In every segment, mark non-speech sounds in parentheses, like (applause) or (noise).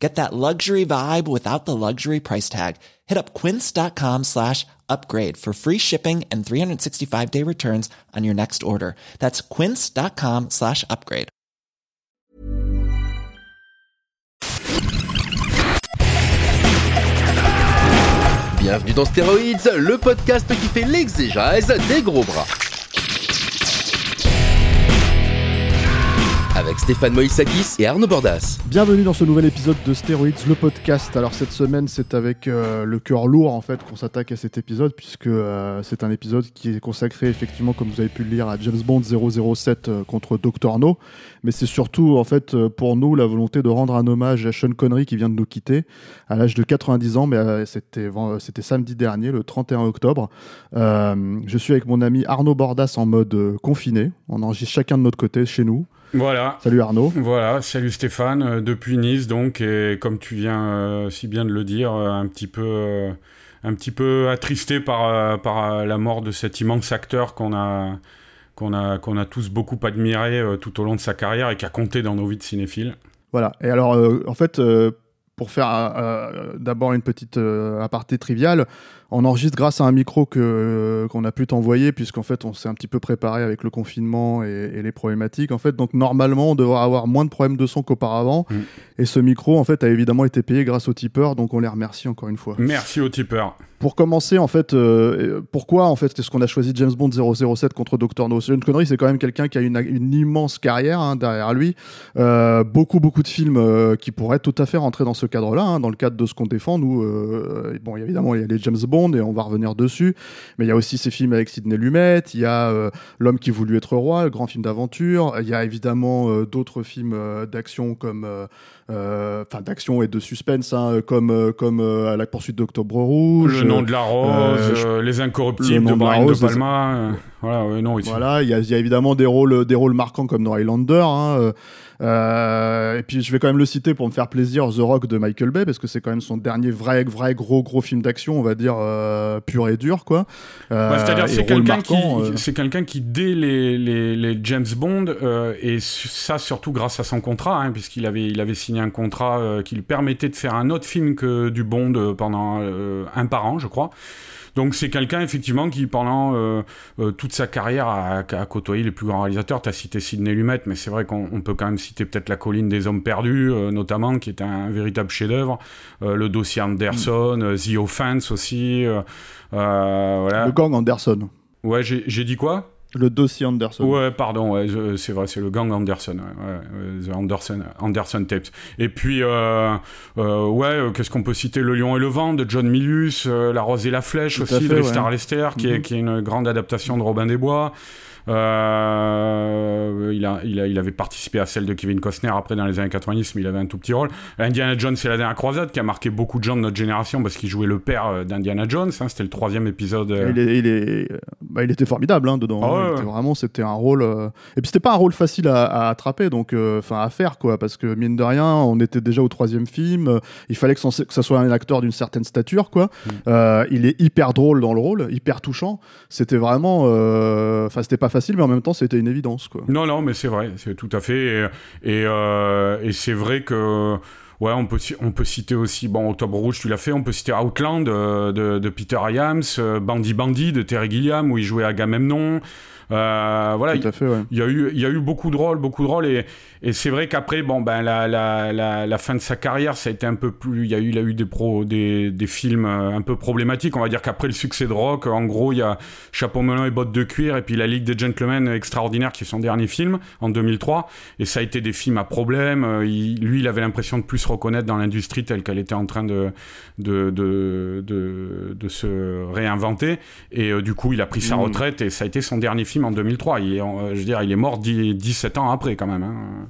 Get that luxury vibe without the luxury price tag. Hit up quince.com slash upgrade for free shipping and 365 day returns on your next order. That's quince.com slash upgrade. Bienvenue dans Stéroïdes, le podcast qui fait l'exégèse des gros bras. Avec Stéphane Moïsakis et Arnaud Bordas. Bienvenue dans ce nouvel épisode de Stéroïdes, le podcast. Alors cette semaine, c'est avec euh, le cœur lourd en fait qu'on s'attaque à cet épisode puisque euh, c'est un épisode qui est consacré effectivement, comme vous avez pu le lire, à James Bond 007 euh, contre Dr No. Mais c'est surtout en fait pour nous la volonté de rendre un hommage à Sean Connery qui vient de nous quitter à l'âge de 90 ans, mais c'était c'était samedi dernier, le 31 octobre. je suis avec mon ami Arnaud Bordas en mode confiné. On enregistre chacun de notre côté chez nous. Voilà. Salut Arnaud. Voilà, salut Stéphane, euh, depuis Nice donc, et comme tu viens euh, si bien de le dire, euh, un petit peu, un petit peu attristé par, par la mort de cet immense acteur qu'on a, qu'on a, qu'on a tous beaucoup admiré tout au long de sa carrière et qui a compté dans nos vies de cinéphiles. Voilà, et alors en fait, pour faire d'abord une petite aparté triviale, on enregistre grâce à un micro que euh, qu'on a pu t'envoyer puisqu'en fait on s'est un petit peu préparé avec le confinement et, les problématiques. En fait donc normalement on devrait avoir moins de problèmes de son qu'auparavant. Mm. et ce micro en fait a évidemment été payé grâce aux tipeurs donc on les remercie encore une fois. Merci aux tipeurs pour commencer en fait euh, pourquoi en fait est-ce qu'on a choisi James Bond 007 contre Dr No? C'est une connerie c'est quand même quelqu'un qui a une, immense carrière hein, derrière lui. Euh, beaucoup beaucoup de films qui pourraient tout à fait rentrer dans ce cadre là hein, dans le cadre de ce qu'on défend. Nous bon évidemment il y a les James Bond et on va revenir dessus. Mais il y a aussi ces films avec Sidney Lumet, il y a euh, L'homme qui voulut être roi, le grand film d'aventure, il y a évidemment euh, d'autres films euh, d'action comme enfin d'action et de suspense hein, comme comme à la poursuite d'Octobre Rouge, Le nom de la rose, Les Incorruptibles de Brian De Palma. Voilà, non, voilà, il y, a évidemment des rôles des rôles marquants comme dans Highlander. Hein, euh, et puis je vais quand même le citer pour me faire plaisir, The Rock de Michael Bay, parce que c'est quand même son dernier vrai, vrai gros, gros film d'action, on va dire euh, pur et dur, quoi. Euh, C'est-à-dire c'est quelqu'un qui, euh. c'est quelqu'un qui dès les, les, les James Bond euh, et ça surtout grâce à son contrat, hein, puisqu'il avait, il avait signé un contrat qui lui permettait de faire un autre film que du Bond pendant un par an, je crois. Donc c'est quelqu'un effectivement qui pendant euh, euh, toute sa carrière a, côtoyé les plus grands réalisateurs. Tu as cité Sidney Lumet, mais c'est vrai qu'on peut quand même citer peut-être La colline des hommes perdus, euh, notamment, qui est un, véritable chef-d'œuvre. le dossier Anderson, mm. The Offense aussi. voilà. Le gang Anderson. Ouais, j'ai dit quoi? Le dossier Anderson. Ouais, pardon, ouais, c'est vrai, c'est le gang Anderson, ouais, The Anderson, Anderson Tapes. Et puis, euh, euh, ouais, qu'est-ce qu'on peut citer? Le Lion et le Vent de John Milius, euh, La Rose et la Flèche aussi de Star Lester, qui, est, mm-hmm. qui est une grande adaptation de Robin des Bois. Euh, il, a, il, a, il, avait participé à celle de Kevin Costner après dans les années 90, mais il avait un tout petit rôle. Indiana Jones, c'est la dernière croisade qui a marqué beaucoup de gens de notre génération parce qu'il jouait le père euh, d'Indiana Jones. Hein, c'était le troisième épisode. Euh. Il, est, il, est, bah, il, était formidable hein, dedans. Ah vraiment, c'était un rôle. Et puis c'était pas un rôle facile à, attraper, donc enfin à faire quoi, parce que mine de rien, on était déjà au troisième film. il fallait que, ça soit un acteur d'une certaine stature quoi. Mm. il est hyper drôle dans le rôle, hyper touchant. C'était vraiment, enfin c'était pas facile, mais en même temps, c'était une évidence. Quoi. Non, non, mais c'est vrai, c'est tout à fait. Et, et, euh, c'est vrai que. Ouais, on peut, on peut citer aussi, bon, Octobre Rouge, tu l'as fait, on peut citer Outland euh, de, de, Peter Iams, euh, Bandy Bandy de Terry Gilliam, où il jouait Agamemnon. Euh, voilà, il y, a eu, il y a eu beaucoup de rôles, beaucoup de rôles, et, et c'est vrai qu'après, bon, ben, la, la, la, la, fin de sa carrière, ça a été un peu plus. Il y a eu, il a eu des, pro, des, des films euh, un peu problématiques. On va dire qu'après le succès de Rock, en gros, il y a Chapeau melon et bottes de cuir, et puis La Ligue des Gentlemen extraordinaire, qui est son dernier film, en 2003. Et ça a été des films à problème. Euh, lui, il avait l'impression de plus se reconnaître dans l'industrie telle qu'elle était en train de, de, de, de, de se réinventer. Et du coup, il a pris sa mmh. retraite, et ça a été son dernier film en 2003. Il est, je veux dire, il est mort 17 ans après quand même. Hein.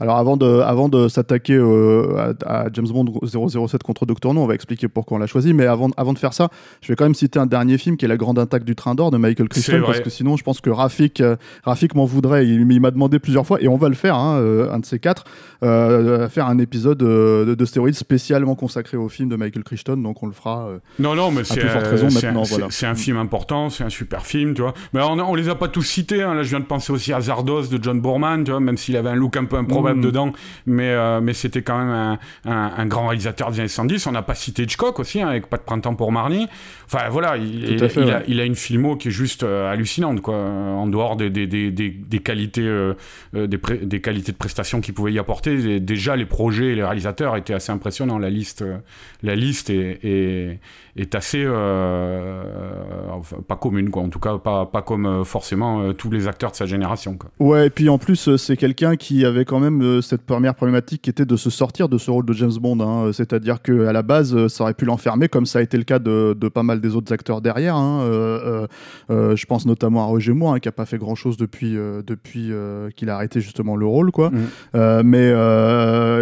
Alors avant de, avant de s'attaquer euh, à, James Bond 007 contre Doctor No, on va expliquer pourquoi on l'a choisi. Mais avant, avant de faire ça, je vais quand même citer un dernier film qui est La Grande Attaque du Train d'Or de Michael Crichton parce que sinon je pense que Rafik, euh, Rafik m'en voudrait. Il, m'a demandé plusieurs fois et on va le faire, hein, euh, un de ces quatre, faire un épisode de, de stéroïdes spécialement consacré au film de Michael Crichton. Donc on le fera. non non mais c'est un, un, film important, c'est un super film, tu vois. Mais on, on les a pas tous cités. Hein. Là je viens de penser aussi à Zardos de John Boorman, tu vois, même s'il avait un look un peu improbable mm. dedans, mais, euh, mais c'était quand même un, un, grand réalisateur des années 110. On n'a pas cité Hitchcock aussi, hein, avec Pas de printemps pour Marnie. Enfin voilà, il, il, a, il, a, une filmo qui est juste euh, hallucinante, quoi, en dehors des, des, des, des qualités, euh, des, des, qualités de prestations qu'il pouvait y apporter. déjà, les projets et les réalisateurs étaient assez impressionnants. La liste, la liste est, est, est assez pas commune, quoi. En tout cas, pas, pas comme forcément tous les acteurs de sa génération. Quoi. Ouais, et puis en plus, c'est quelqu'un qui avait quand même euh, cette première problématique qui était de se sortir de ce rôle de James Bond. Hein. C'est-à-dire qu'à la base, euh, ça aurait pu l'enfermer, comme ça a été le cas de, pas mal des autres acteurs derrière. Hein. Euh, je pense notamment à Roger Moore, hein, qui a pas fait grand-chose depuis, depuis qu'il a arrêté justement le rôle. Quoi. Mm. mais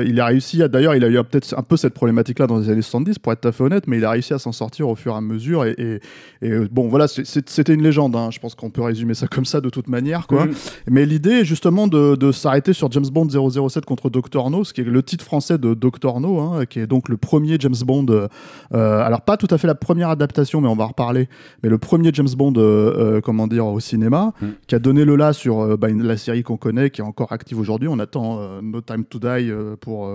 il a réussi, d'ailleurs, il a eu peut-être un peu cette problématique-là dans les années 70, pour être tout à fait honnête, mais il a réussi à s'en sortir au fur et à mesure. Et, bon, voilà, c'était une légende. Je pense qu'on peut résumer ça comme ça de toute manière. Quoi. Mm. Mais l'idée, justement, de, de s'arrêter sur James Bond 007 contre Doctor No, ce qui est le titre français de Doctor No, hein, qui est donc le premier James Bond. Euh, alors pas tout à fait la première adaptation, mais on va en reparler. Mais le premier James Bond, euh, euh, comment dire, au cinéma, mm. qui a donné le là sur bah, la série qu'on connaît, qui est encore active aujourd'hui. On attend No Time to Die pour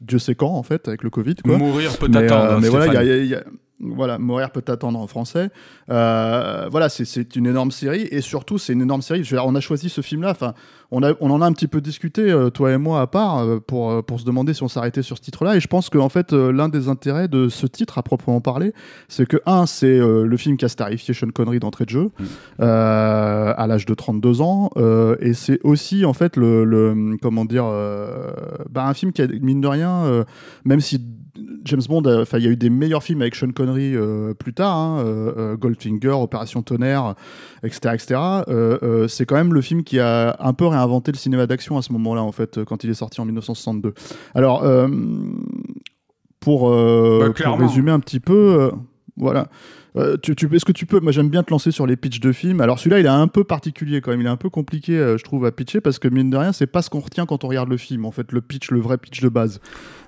Dieu sait quand en fait avec le Covid. Quoi. Mourir peut attendre. mais voilà, il y a voilà, Mourir peut attendre en français. Euh, voilà, c'est une énorme série et surtout c'est une énorme série. on a choisi ce film-là. Enfin, on, on en a un petit peu discuté euh, toi et moi à part euh, pour pour se demander si on s'arrêtait sur ce titre-là. Et je pense qu'en fait l'un des intérêts de ce titre à proprement parler, c'est que un, c'est le film qui a starifié Sean Connery d'entrée de jeu mmh. à l'âge de 32 ans, et c'est aussi en fait le, comment dire, bah, un film qui a mine de rien, même si James Bond, enfin, il y a eu des meilleurs films avec Sean Connery euh, plus tard, hein, euh, euh, Goldfinger, Opération Tonnerre, etc., etc. c'est quand même le film qui a un peu réinventé le cinéma d'action à ce moment-là, en fait, quand il est sorti en 1962. Alors, pour, bah, pour, résumer un petit peu, voilà. Euh, tu, est-ce que tu peux Moi, j'aime bien te lancer sur les pitchs de films. Alors, celui-là, il est un peu particulier quand même. Il est un peu compliqué, euh, je trouve, à pitcher parce que mine de rien, c'est pas ce qu'on retient quand on regarde le film. En fait, le pitch, le vrai pitch de base.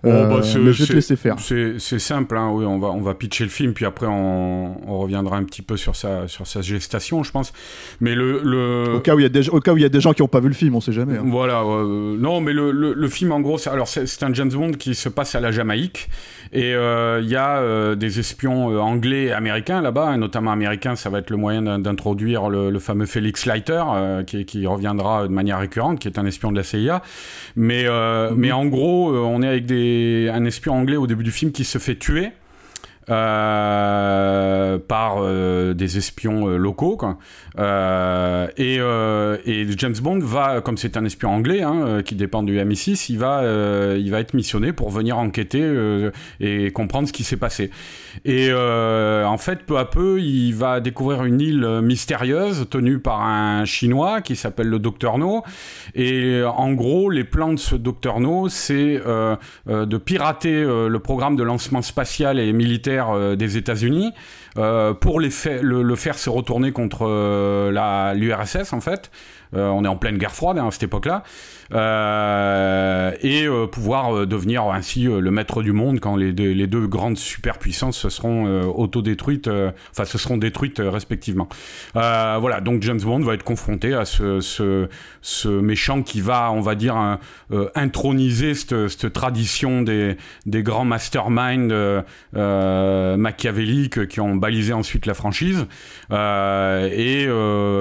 Oh, euh, bah, mais je vais te laisser faire. C'est simple. Hein, oui, on va on va pitcher le film, puis après on, on, reviendra un petit peu sur sa sur sa gestation, je pense. Mais le, le... au cas où il y a des au cas où il y a des gens qui n'ont pas vu le film, on sait jamais. Hein. Voilà. non, mais le, le, film en gros, alors c'est un James Bond qui se passe à la Jamaïque et il y a des espions anglais et américains là-bas, notamment américain, ça va être le moyen d'introduire le, fameux Felix Leiter, euh, qui, reviendra de manière récurrente, qui est un espion de la CIA. Mais, euh, mhm. mais en gros, euh, on est avec des, un espion anglais au début du film qui se fait tuer. Euh, par euh, des espions euh, locaux. Et, James Bond va, comme c'est un espion anglais hein, qui dépend du MI6, il va, il va être missionné pour venir enquêter et comprendre ce qui s'est passé. Et en fait, peu à peu, il va découvrir une île mystérieuse tenue par un Chinois qui s'appelle le Docteur No. Et en gros, les plans de ce Docteur No, c'est de pirater le programme de lancement spatial et militaire euh, des États-Unis euh, pour le, faire se retourner contre euh, l'URSS en fait. on est en pleine guerre froide hein, à cette époque-là. Euh, et euh, pouvoir euh, devenir ainsi le maître du monde quand les deux, grandes superpuissances se seront autodétruites, enfin se seront détruites respectivement. voilà, donc James Bond va être confronté à ce, ce, méchant qui va, on va dire, introniser cette, cette, tradition des, des grands masterminds machiavéliques qui ont balisé ensuite la franchise. et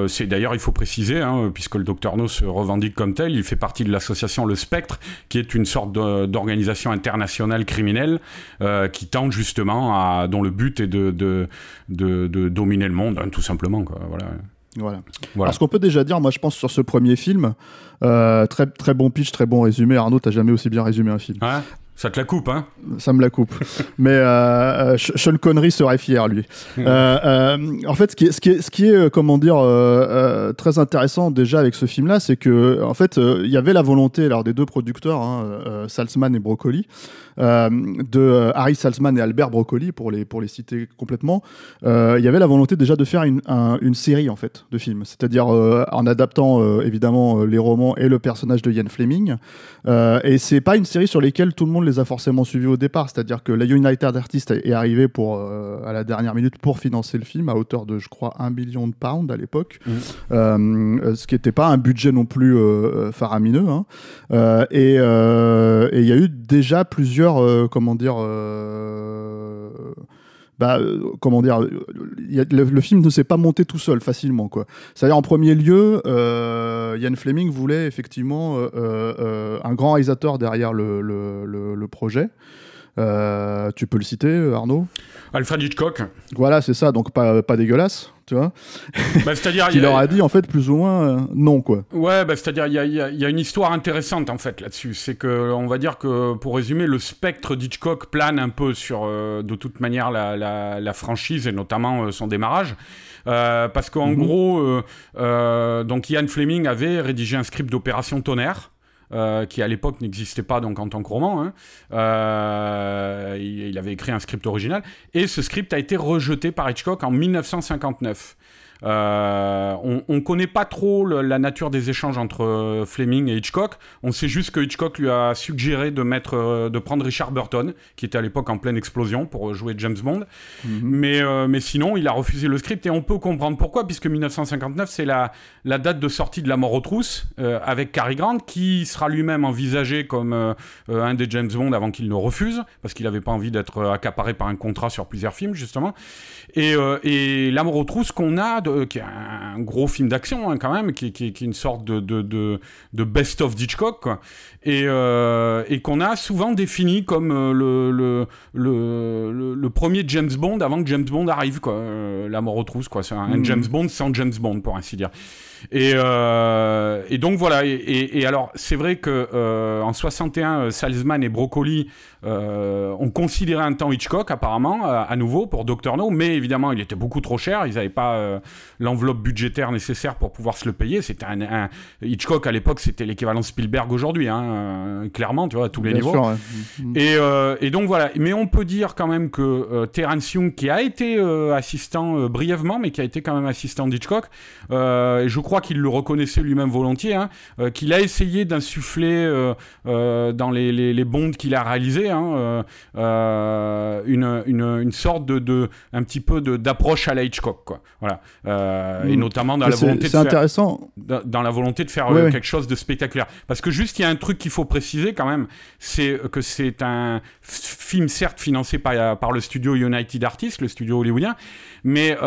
c'est d'ailleurs, il faut préciser, hein, puisque le docteur No se revendique comme tel, il fait partie de l'association Le Spectre, qui est une sorte d'organisation internationale criminelle euh, qui tente justement à, dont le but est de, de, de, dominer le monde, hein, tout simplement. Quoi. Voilà. Voilà. voilà. ce qu'on peut déjà dire, moi je pense sur ce premier film, euh, très, très bon pitch, très bon résumé. Arnaud, t'as jamais aussi bien résumé un film. Ça te la coupe, hein? Ça me la coupe. Mais euh, euh, Sean Connery serait fier, lui. Euh, euh, en fait, ce qui est, ce qui est, ce qui est comment dire, très intéressant déjà avec ce film-là, c'est que, en fait, il y avait la volonté, alors des deux producteurs, hein, Salzman et Broccoli, de euh, Harry Salzman et Albert Broccoli, pour les, pour les citer complètement, euh, il y avait la volonté déjà de faire une, un- une série, en fait, de films. C'est-à-dire euh, en adaptant, euh, évidemment, euh, les romans et le personnage de Ian Fleming. Euh, et c'est pas une série sur lesquelles tout le monde les a forcément suivis au départ. C'est-à-dire que la United Artists est arrivée pour, euh, à la dernière minute pour financer le film à hauteur de, je crois, 1 million de pounds à l'époque. Euh, ce qui n'était pas un budget non plus euh, faramineux. hein. Euh, euh, et il y a eu déjà plusieurs, euh, comment dire, euh, bah, euh, comment dire, le, le film ne s'est pas monté tout seul facilement, quoi. C'est-à-dire en premier lieu, euh, Ian Fleming voulait effectivement euh, euh, euh, un grand réalisateur derrière le, le, le- projet. Tu peux le citer, Arnaud? Alfred Hitchcock. Voilà, c'est ça, donc pas, pas dégueulasse, tu vois. Bah, c'est-à-dire, (laughs) Qui leur a dit en fait plus ou moins euh, non, quoi. Ouais, bah, c'est-à-dire il y a, il y a- il y a une histoire intéressante en fait là-dessus. C'est que on va dire que pour résumer, le spectre d'Hitchcock plane un peu sur euh, de toute manière la, la- la franchise et notamment euh, son démarrage. Parce qu'en Mhm. gros, donc Ian Fleming avait rédigé un script d'opération Tonnerre. Euh, qui à l'époque n'existait pas donc en tant que roman. hein. Euh, il, il avait écrit un script original et ce script a été rejeté par Hitchcock en 1959. Euh, on, on connaît pas trop le- la nature des échanges entre euh, Fleming et Hitchcock. On sait juste que Hitchcock lui a suggéré de mettre, euh, de prendre Richard Burton, qui était à l'époque en pleine explosion pour jouer James Bond. Mais, euh, mais sinon, il a refusé le script et on peut comprendre pourquoi, puisque 1959 c'est la, la date de sortie de La Mort aux trousses avec Cary Grant, qui sera lui-même envisagé comme euh, euh, un des James Bond avant qu'il ne refuse, parce qu'il n'avait pas envie d'être accaparé par un contrat sur plusieurs films justement. Et, euh, et La Mort aux trousses qu'on a, de- qui est un gros film d'action hein, quand même, qui, qui- qui est une sorte de, de, de, de best-of d'Hitchcock, quoi. et, euh, et qu'on a souvent défini comme euh, le, le, le, premier James Bond avant que James Bond arrive, quoi. Euh, La Mort aux trousses, quoi. C'est un, Mhm. James Bond sans James Bond, pour ainsi dire. Et, euh, et donc voilà. Et, et- et alors, c'est vrai que euh, en 61, euh, Salzman et Broccoli euh, ont considéré un temps Hitchcock, apparemment, euh, à nouveau pour Doctor No, mais évidemment, il était beaucoup trop cher. Ils n'avaient pas euh, l'enveloppe budgétaire nécessaire pour pouvoir se le payer. C'était un, un- Hitchcock à l'époque, c'était l'équivalent Spielberg aujourd'hui, hein, clairement, tu vois, à tous les Bien niveaux. sûr, ouais. Et, et donc voilà. Mais on peut dire quand même que Terence Young, qui a été assistant brièvement, mais qui a été quand même assistant d'Hitchcock, et je crois qu'il le reconnaissait lui-même volontiers, hein, qu'il a essayé d'insuffler dans les, les, les bonds qu'il a réalisés hein, euh, euh, une, une, une sorte de, de un petit peu d'approche à la Hitchcock, quoi. Voilà. Euh, Et Mm. notamment dans Mais la volonté de c'est faire intéressant. dans dans la volonté de faire Oui, euh, oui. quelque chose de spectaculaire. Parce que juste, il y a un truc qu'il faut préciser quand même, c'est que c'est un film certes financé par, par le studio United Artists, le studio hollywoodien, mais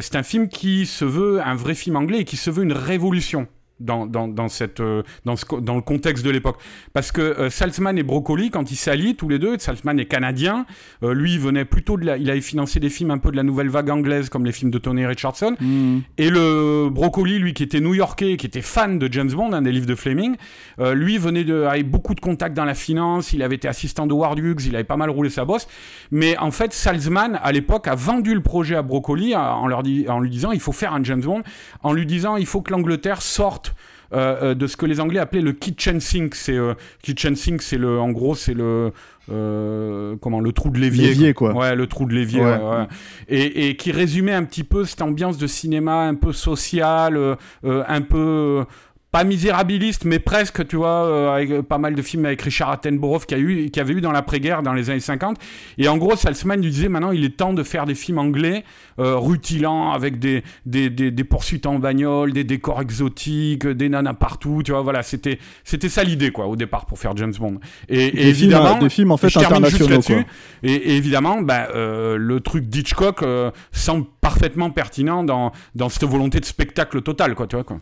c'est un film qui se veut un vrai film anglais et qui se veut une révolution. Dans, dans, dans, cette, euh, dans, ce, dans le contexte de l'époque. Parce que euh, Salzman et Broccoli, quand ils s'allient tous les deux, Salzman est canadien, euh, lui il venait plutôt de la, il avait financé des films un peu de la nouvelle vague anglaise, comme les films de Tony Richardson, Mm. et le Brocoli, lui, qui était new-yorkais, qui était fan de James Bond, un des livres de Fleming, euh, lui venait de, avait beaucoup de contacts dans la finance, il avait été assistant de Ward Hughes, il avait pas mal roulé sa bosse. Mais en fait, Salzman, à l'époque, a vendu le projet à Brocoli en, en leur dit- en lui disant il faut faire un James Bond, en lui disant il faut que l'Angleterre sorte euh, euh, de ce que les Anglais appelaient le kitchen sink. C'est euh, kitchen sink, c'est le, en gros, c'est le euh, comment le trou de l'évier. L'évier, quoi. Ouais, le trou de l'évier. Ouais. ouais, ouais. Et, et qui résumait un petit peu cette ambiance de cinéma un peu social, euh, un peu pas misérabiliste, mais presque, tu vois, euh, avec euh, pas mal de films avec Richard Attenborough qui a eu, qui avait eu dans l'après-guerre dans les années 50. Et en gros, Salzman lui disait maintenant, il est temps de faire des films anglais euh, rutilants avec des, des, des, des poursuites en bagnole, des décors exotiques, des nanas partout, tu vois, voilà, c'était c'était ça l'idée quoi au départ pour faire James Bond. Et, films, évidemment, des films en fait je juste internationaux. là-dessus. quoi. Et, et évidemment, bah, euh, le truc d'Hitchcock euh, semble parfaitement pertinent dans, dans cette volonté de spectacle total, quoi, tu vois, quoi.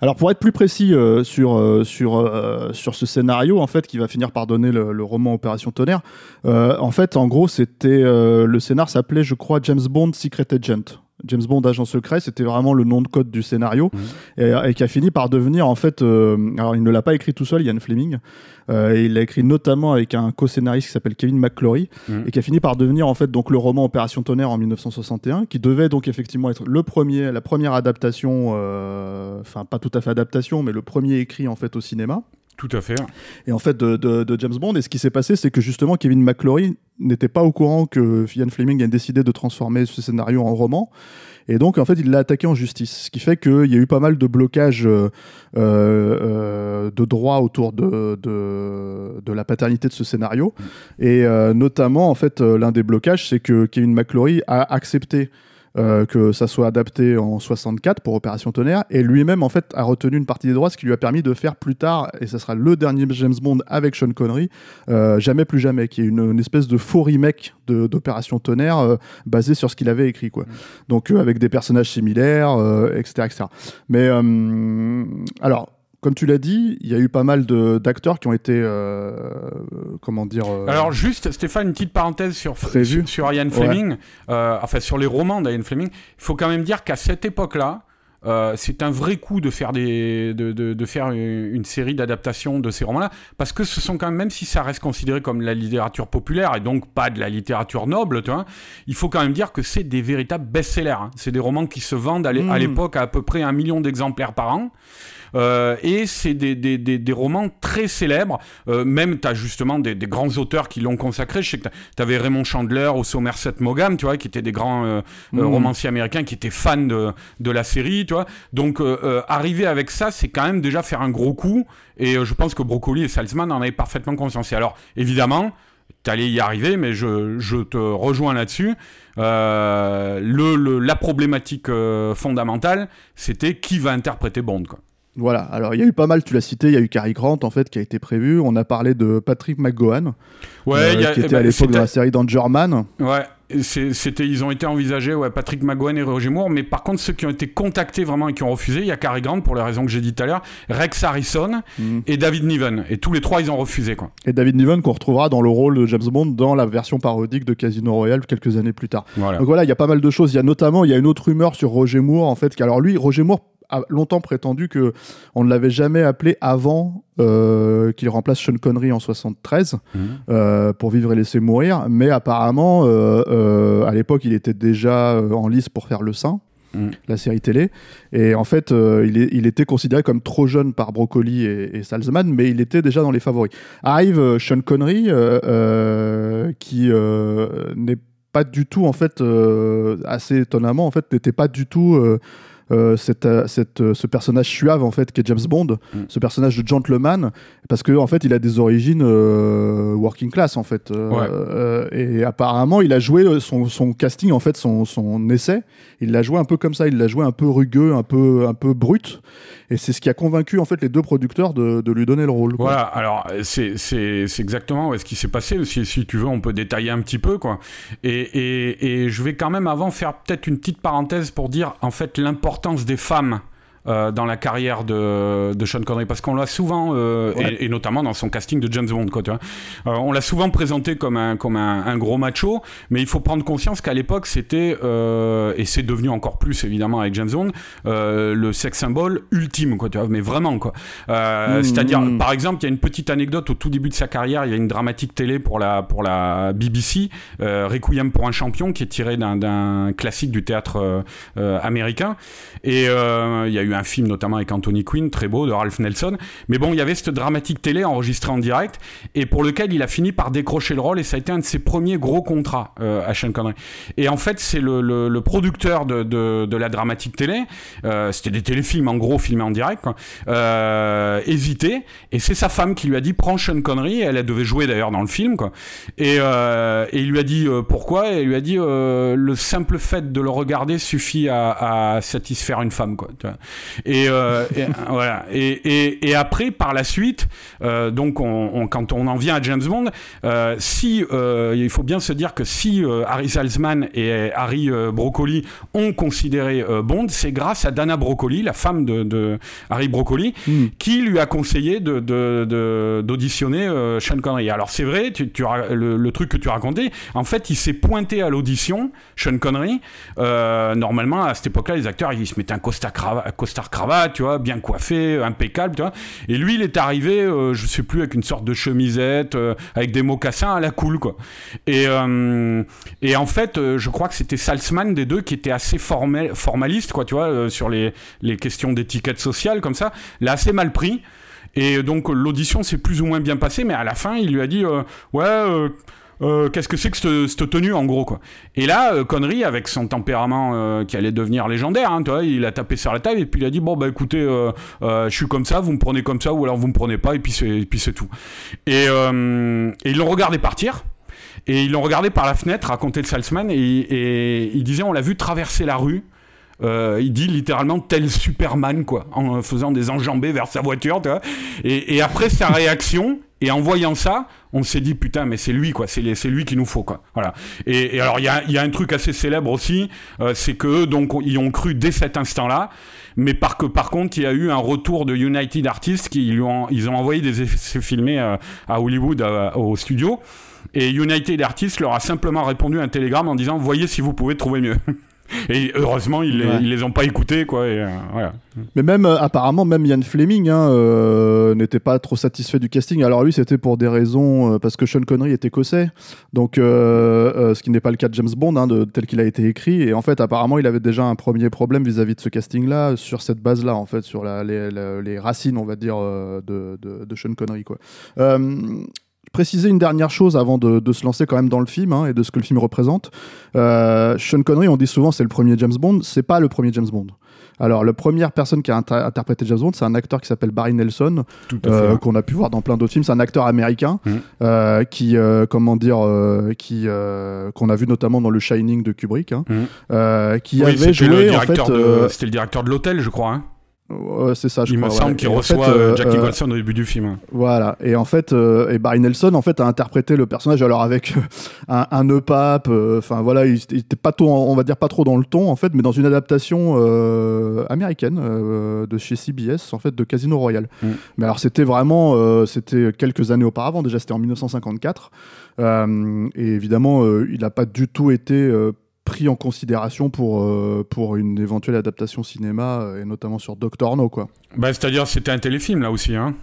Alors pour être plus précis euh, sur euh, sur euh, sur ce scénario en fait qui va finir par donner le, le roman Opération Tonnerre, en fait en gros c'était le scénar s'appelait je crois James Bond Secret Agent. James Bond agent secret, c'était vraiment le nom de code du scénario Mhm. et, et qui a fini par devenir en fait. euh, alors il ne l'a pas écrit tout seul, Ian Fleming. Euh, il l'a écrit notamment avec un co-scénariste qui s'appelle Kevin McClory Mhm. et qui a fini par devenir en fait donc le roman Opération Tonnerre en 1961, qui devait donc effectivement être le premier, la première adaptation, euh, enfin pas tout à fait adaptation, mais le premier écrit en fait au cinéma Tout à fait. et en fait de, James Bond. Et ce qui s'est passé, c'est que justement Kevin McClory n'était pas au courant que Ian Fleming a décidé de transformer ce scénario en roman. Et donc, en fait, il l'a attaqué en justice. Ce qui fait qu'il y a eu pas mal de blocages euh, euh, de droit autour de, de, la paternité de ce scénario. Et euh, notamment, en fait, l'un des blocages, c'est que Kevin McClory a accepté euh, que ça soit adapté en 64 pour Opération Tonnerre. Et lui-même en fait a retenu une partie des droits ce qui lui a permis de faire plus tard et ça sera le dernier James Bond avec Sean Connery euh, jamais plus jamais qui est une, une espèce de faux remake d'Opération Tonnerre euh, basé sur ce qu'il avait écrit quoi. Donc euh, avec des personnages similaires euh, etc etc mais euh, alors comme tu l'as dit, il y a eu pas mal de- d'acteurs qui ont été, euh, comment dire, euh, Alors juste, Stéphane, une petite parenthèse sur, Prévu. sur, Ian Fleming, euh, enfin sur les romans d'Ian Fleming. Il faut quand même dire qu'à cette époque-là, euh, c'est un vrai coup de faire des, de, de, de faire une, série d'adaptations de ces romans-là, parce que ce sont quand même, même si ça reste considéré comme la littérature populaire et donc pas de la littérature noble, tu vois, il faut quand même dire que c'est des véritables best-sellers. hein. C'est des romans qui se vendent à l'é- à Mm. l'époque à, à peu près un million d'exemplaires par an. Euh, et c'est des, des, des, des romans très célèbres. Euh, même, tu as justement des, des grands auteurs qui l'ont consacré. Je sais que tu avais Raymond Chandler ou Somerset Maugham, tu vois, qui étaient des grands euh, euh, Mm. romanciers américains qui étaient fans de, de la série, tu vois. Donc, euh, euh, arriver avec ça, c'est quand même déjà faire un gros coup. Et je pense que Broccoli et Salzman en avaient parfaitement conscience. Et alors, évidemment, t'allais y arriver, mais je, je te rejoins là-dessus. Euh, le, le- la problématique euh, fondamentale, c'était qui va interpréter Bond, quoi. Voilà, alors il y a eu pas mal, tu l'as cité, il y a eu Cary Grant en fait qui a été prévu. On a parlé de Patrick McGowan, Ouais, euh, y a- qui était à ben, l'époque de la série Danger Man. Ouais, c'était, ils ont été envisagés, ouais, Patrick McGowan et Roger Moore, mais par contre, ceux qui ont été contactés vraiment et qui ont refusé, il y a Cary Grant pour les raisons que j'ai dit tout à l'heure, Rex Harrison Mhm. et David Niven. Et tous les trois, ils ont refusé, quoi. Et David Niven qu'on retrouvera dans le rôle de James Bond dans la version parodique de Casino Royale quelques années plus tard. Voilà. Donc voilà, il y a pas mal de choses. Il y a notamment, il y a une autre rumeur sur Roger Moore en fait. Alors lui, Roger Moore a longtemps prétendu que on ne l'avait jamais appelé avant euh, qu'il remplace Sean Connery en 73 Mhm. euh, pour vivre et laisser mourir. Mais apparemment, euh, à l'époque, il était déjà en lice pour faire Le Saint. Mhm. la série télé et en fait euh, il, est- il était considéré comme trop jeune par Broccoli et, et Salzman mais il était déjà dans les favoris arrive euh, Sean Connery euh, qui n'est pas du tout en fait assez étonnamment en fait n'était pas du tout euh, euh, cette, euh, cette, ce personnage suave en fait qui est James Bond, Mm. ce personnage de gentleman, parce que en fait il a des origines euh, working class en fait, Euh, Ouais. et apparemment il a joué son, son casting en fait son, son essai, il l'a joué un peu comme ça, il l'a joué un peu rugueux, un peu un peu brut, et c'est ce qui a convaincu en fait les deux producteurs de, de lui donner le rôle. quoi. Voilà, alors c'est exactement ouais, ce qui s'est passé. Si, si tu veux, on peut détailler un petit peu, quoi. Et, et, et je vais quand même avant faire peut-être une petite parenthèse pour dire en fait l'importance des femmes. Euh, dans la carrière de, de Sean Connery. Parce qu'on l'a souvent euh, Ouais. et, et notamment dans son casting de James Bond quoi tu vois. Euh, on l'a souvent présenté comme un comme un, un gros macho mais il faut prendre conscience qu'à l'époque c'était et c'est devenu encore plus évidemment avec James Bond le sex symbole ultime quoi tu vois. Mais vraiment quoi. Mhm. c'est-à-dire par exemple il y a une petite anecdote au tout début de sa carrière. Il y a une dramatique télé pour la pour la BBC Requiem pour un champion qui est tiré d'un- classique du théâtre américain. Et il y a eu un film notamment avec Anthony Quinn très beau de Ralph Nelson. Mais bon il y avait cette dramatique télé enregistrée en direct et pour lequel il a fini par décrocher le rôle et ça a été un de ses premiers gros contrats euh, à Sean Connery. Et en fait c'est le, le, le producteur de, de, de la dramatique télé euh, c'était des téléfilms en gros filmés en direct quoi, euh, hésité et c'est sa femme qui lui a dit prends Sean Connery. Elle, devait jouer d'ailleurs dans le film quoi. Et, euh, et il lui a dit euh, pourquoi? Et il lui a dit euh, le simple fait de le regarder suffit à, à satisfaire une femme quoi. Et, euh, et, (laughs) voilà. Et, et, et, après, par la suite, euh, donc, on, on, quand on en vient à James Bond, euh, si il faut bien se dire que si Harry Salzman et Harry Broccoli ont considéré Bond, c'est grâce à Dana Broccoli, la femme de, de Harry Broccoli, mm. qui lui a conseillé de, de, d'auditionner Sean Connery. Alors c'est vrai, tu, tu, le, le, truc que tu racontais, en fait, il s'est pointé à l'audition, Sean Connery. normalement, à cette époque-là, les acteurs, ils se mettaient un costard cravate, costard cravate, tu vois, bien coiffé, impeccable, tu vois. Et lui, il est arrivé, euh, je sais plus, avec une sorte de chemisette, euh, avec des mocassins à la cool, quoi. Et, euh, et en fait, euh, je crois que c'était Salzman des deux qui était assez formel, formaliste, quoi, tu vois, sur les, les questions d'étiquette sociale, comme ça. L'a assez mal pris. Et donc, l'audition s'est plus ou moins bien passée, mais à la fin, il lui a dit, ouais, euh, qu'est-ce que c'est que cette, tenue en gros quoi? Et là, euh, Connery avec son tempérament euh, qui allait devenir légendaire, hein, il a tapé sur la table et puis il a dit bon bah écoutez, euh, je suis comme ça, vous me prenez comme ça ou alors vous me prenez pas et puis c'est tout. Et, et ils l'ont regardé partir. Et ils l'ont regardé par la fenêtre, racontait le salesman, et, il disait on l'a vu traverser la rue. Il dit littéralement tel Superman, quoi, en faisant des enjambées vers sa voiture, et après sa réaction, et en voyant ça, on s'est dit putain, mais c'est lui quoi, c'est lui qu'il nous faut quoi. Voilà. Et, et alors il y a, y a, un truc assez célèbre aussi, euh, c'est que donc ils ont cru dès cet instant-là, mais par que par contre il y a eu un retour de United Artists qui lui ont ils ont envoyé des essais filmés euh, à Hollywood à, au studio. Et United Artists leur a simplement répondu un télégramme en disant voyez si vous pouvez trouver mieux. (laughs) Et heureusement, ils, ouais. les, ils les ont pas écoutés, quoi. Et, euh, voilà. Mais même, euh, apparemment, même Ian Fleming hein, euh, n'était pas trop satisfait du casting. Alors lui, c'était pour des raisons, parce que Sean Connery est écossais, donc ce qui n'est pas le cas de James Bond, hein, de, tel qu'il a été écrit. Et en fait, apparemment, il avait déjà un premier problème vis-à-vis -vis de ce casting-là, sur cette base-là, en fait, sur la, les, racines, on va dire, de, de, de Sean Connery, quoi préciser une dernière chose avant de, de, se lancer quand même dans le film hein, et de ce que le film représente. Euh, Sean Connery, on dit souvent c'est le premier James Bond, c'est pas le premier James Bond. Alors, la première personne qui a inter interprété James Bond, c'est un acteur qui s'appelle Barry Nelson, euh, qu'on a pu voir dans plein d'autres films. C'est un acteur américain mmh. euh, qui, euh, comment dire, qui qu'on a vu notamment dans Le Shining de Kubrick, hein, mmh. qui oui, avait joué le en fait. C'était le directeur de l'hôtel, je crois. Hein Ouais, c'est ça, je Il crois, me semble ouais. qu'il en reçoit fait, euh, Jackie euh, Wilson au début du film. Voilà. Et en fait, euh, et Barry Nelson, en fait, a interprété le personnage alors avec un, un pape. Enfin voilà, il, il était pas trop, on va dire pas trop dans le ton en fait, mais dans une adaptation euh, américaine euh, de chez CBS, en fait, de Casino Royale. Mm. Mais alors c'était vraiment, euh, c'était quelques années auparavant. Déjà, c'était en 1954. Euh, et évidemment, euh, il n'a pas du tout été euh, pris en considération pour, euh, pour une éventuelle adaptation cinéma, euh, et notamment sur Doctor No, quoi. Bah, C'est-à-dire, c'était un téléfilm là aussi. Hein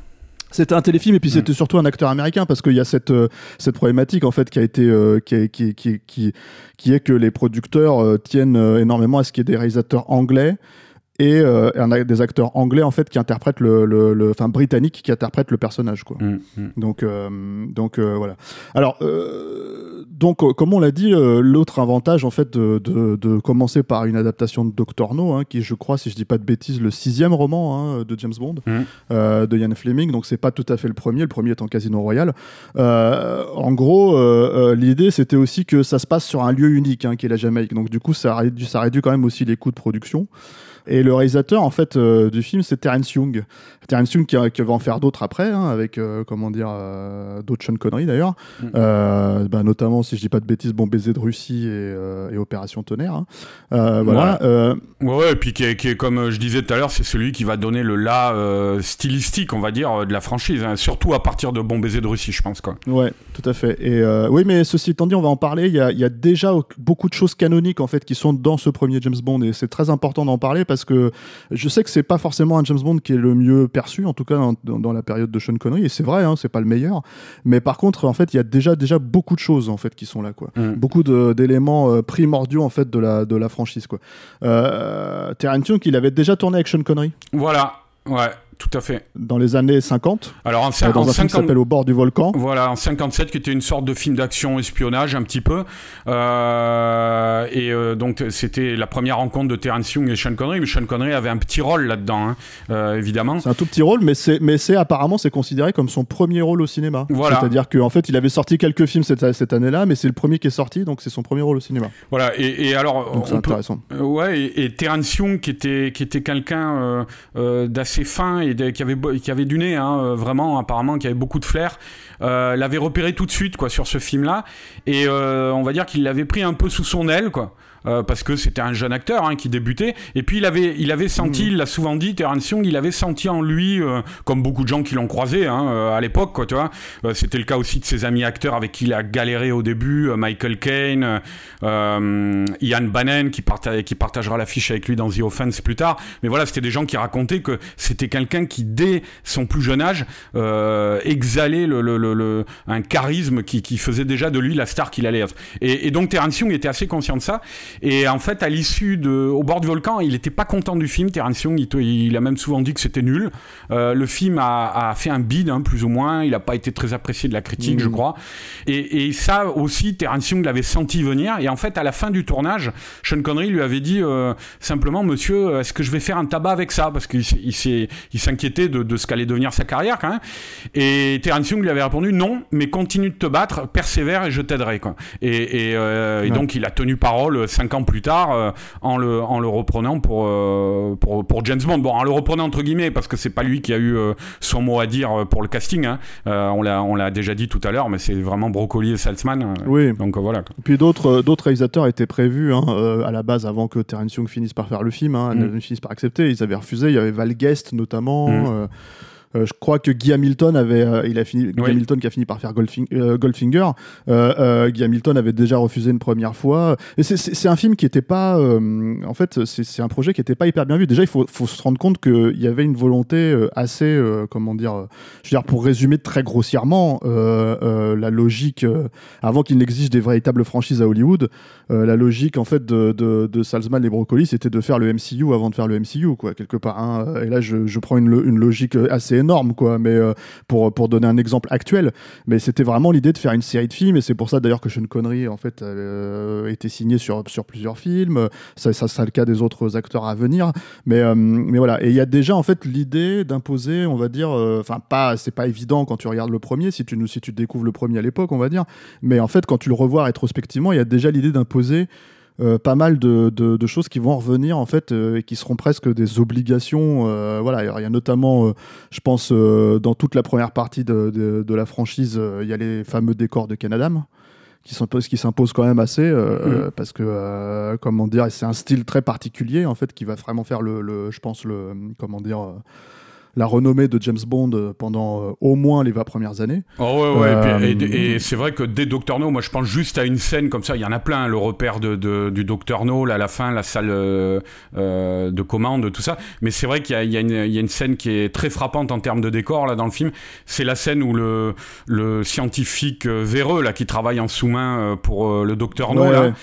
c'était un téléfilm et puis c'était mmh. surtout un acteur américain parce qu'il y a cette euh, cette problématique en fait qui a été euh, qui, est, qui, qui, qui, qui est que les producteurs euh, tiennent énormément à ce qu'il y ait des réalisateurs anglais et euh, un, des acteurs anglais en fait qui interprètent le, le, le enfin britannique qui interprètent le personnage quoi. Mmh, mmh. Donc euh, donc euh, voilà. Alors donc comme on l'a dit, l'autre avantage en fait de, de, de, commencer par une adaptation de Doctor No, hein, qui je crois si je dis pas de bêtises le sixième roman hein, de James Bond mmh. de Ian Fleming. Donc c'est pas tout à fait le premier. Le premier est en Casino Royale. en gros, l'idée c'était aussi que ça se passe sur un lieu unique hein, qui est la Jamaïque. Donc du coup ça réduit ça réduit quand même aussi les coûts de production. Et le réalisateur en fait euh, du film, c'est Terence Young. Terence Young qui, qui, va en faire d'autres après, hein, avec euh, comment dire euh, d'autres Sean Connery d'ailleurs, mm. bah, notamment si je dis pas de bêtises, Bon baiser de Russie et, et Opération Tonnerre. Hein. voilà. Ouais. ouais, et puis qui est, qui est, comme je disais tout à l'heure, c'est celui qui va donner le là stylistique, on va dire, de la franchise, hein, surtout à partir de Bon baiser de Russie, je pense quoi. Ouais, tout à fait. Et oui, mais ceci étant dit, on va en parler. Il y a, il y a déjà beaucoup de choses canoniques en fait qui sont dans ce premier James Bond et c'est très important d'en parler parce que je sais que c'est pas forcément un James Bond qui est le mieux perçu, en tout cas dans, dans, dans la période de Sean Connery, et c'est vrai, hein, c'est pas le meilleur. Mais par contre, en fait, il y a déjà déjà beaucoup de choses en fait qui sont là, quoi. Mm. Beaucoup d'éléments euh, primordiaux en fait de la de la franchise, quoi. Euh, Young, il avait déjà tourné avec Sean Connery. Voilà, ouais. Tout à fait. Dans les années 50. Alors en, dans un film qui s'appelle Au bord du volcan. Voilà, en 57, qui était une sorte de film d'action espionnage un petit peu. et donc c'était la première rencontre de Terence Young et Sean Connery. Mais Sean Connery avait un petit rôle là-dedans, hein, évidemment. C'est un tout petit rôle, mais c'est mais c'est apparemment c'est considéré comme son premier rôle au cinéma. Voilà. C'est-à-dire qu'en fait il avait sorti quelques films cette, cette année-là, mais c'est le premier qui est sorti, donc c'est son premier rôle au cinéma. Voilà. Et, et alors. c'est intéressant. ouais. Et, et Terence Young qui était qui était quelqu'un d'assez fin et qui avait qui avait du nez, hein, vraiment apparemment, qui avait beaucoup de flair, l'avait repéré tout de suite quoi sur ce film-là. Et on va dire qu'il l'avait pris un peu sous son aile quoi. Euh, parce que c'était un jeune acteur hein, qui débutait. Et puis il avait, il avait senti, mmh. il l'a souvent dit, Terence Young, il avait senti en lui, euh, comme beaucoup de gens qui l'ont croisé hein, euh, à l'époque, quoi, tu vois. c'était le cas aussi de ses amis acteurs avec qui il a galéré au début, Michael Caine, Ian Bannon, qui, qui partagera l'affiche avec lui dans The Offense plus tard. Mais voilà, c'était des gens qui racontaient que c'était quelqu'un qui, dès son plus jeune âge, exhalait le, le, le, un charisme qui, qui, faisait déjà de lui la star qu'il allait être. Et, et donc Terence Young était assez conscient de ça. Et en fait, à l'issue de Au bord du volcan, il n'était pas content du film. Terence Young, il, a même souvent dit que c'était nul. Euh, le film a, fait un bid, hein, plus ou moins. Il n'a pas été très apprécié de la critique, je mmh. crois. Et, ça aussi, Terence Young l'avait senti venir. Et en fait, à la fin du tournage, Sean Connery lui avait dit euh, simplement, monsieur, est-ce que je vais faire un tabac avec ça? Parce qu'il s'inquiétait de, de, ce qu'allait devenir sa carrière, quand même. Et Terence Young lui avait répondu, non, mais continue de te battre, persévère et je t'aiderai. Et, et, euh, donc, il a tenu parole cinq ans plus tard euh, en, le, en le reprenant pour, euh, pour, pour, James Bond. Bon, en le reprenant entre guillemets, parce que c'est pas lui qui a eu euh, son mot à dire pour le casting. Hein. on l'a déjà dit tout à l'heure, mais c'est vraiment Broccoli et Salzman. oui. Donc voilà. Puis d'autres d'autres réalisateurs étaient prévus hein, à la base avant que Terence Young finisse par faire le film, hein, mm. finisse par accepter. Ils avaient refusé. Il y avait Val Guest notamment. Mm. Euh, je crois que Guy Hamilton avait, euh, il a fini, Guy Hamilton qui a fini par faire euh, Goldfinger. Guy Hamilton avait déjà refusé une première fois. Et c'est un film qui était pas, en fait, c'est un projet qui était pas hyper bien vu. Déjà, il faut, faut se rendre compte qu'il y avait une volonté assez, comment dire, je veux dire, pour résumer très grossièrement la logique, avant qu'il n'existe des véritables franchises à Hollywood, la logique en fait de, de, de Salzman et Broccoli, c'était de faire le MCU avant de faire le MCU, quoi, quelque part. Hein. Et là, je, je prends une, une logique assez énorme, quoi. Mais euh, pour, pour donner un exemple actuel, mais c'était vraiment l'idée de faire une série de films, et c'est pour ça d'ailleurs que Sean Connery en fait euh, été signé sur, sur plusieurs films. Ça, ça sera le cas des autres acteurs à venir. Mais, euh, mais voilà. Et il y a déjà en fait l'idée d'imposer, on va dire, enfin pas, c'est pas évident quand tu regardes le premier, si tu si tu découvres le premier à l'époque, on va dire. Mais en fait, quand tu le revois rétrospectivement, il y a déjà l'idée d'imposer euh, pas mal de, de, choses qui vont revenir en fait euh, et qui seront presque des obligations. Euh, voilà, il y a notamment, je pense, dans toute la première partie de, de la franchise, il y a les fameux décors de Canada qui s'imposent qui s'impose quand même assez mm. parce que comment dire c'est un style très particulier en fait qui va vraiment faire le, le je pense le comment dire la renommée de James Bond euh, pendant euh, au moins les 20 premières années. Oh ouais, ouais. et, euh, c'est vrai que dès Doctor No, moi je pense juste à une scène comme ça, il y en a plein, le repère de, du Doctor No, là, à la fin, la salle de commande, tout ça. Mais c'est vrai qu'il y, y, a une scène qui est très frappante en termes de décor là dans le film. C'est la scène où le, le scientifique véreux là qui travaille en sous-main pour le Docteur No là,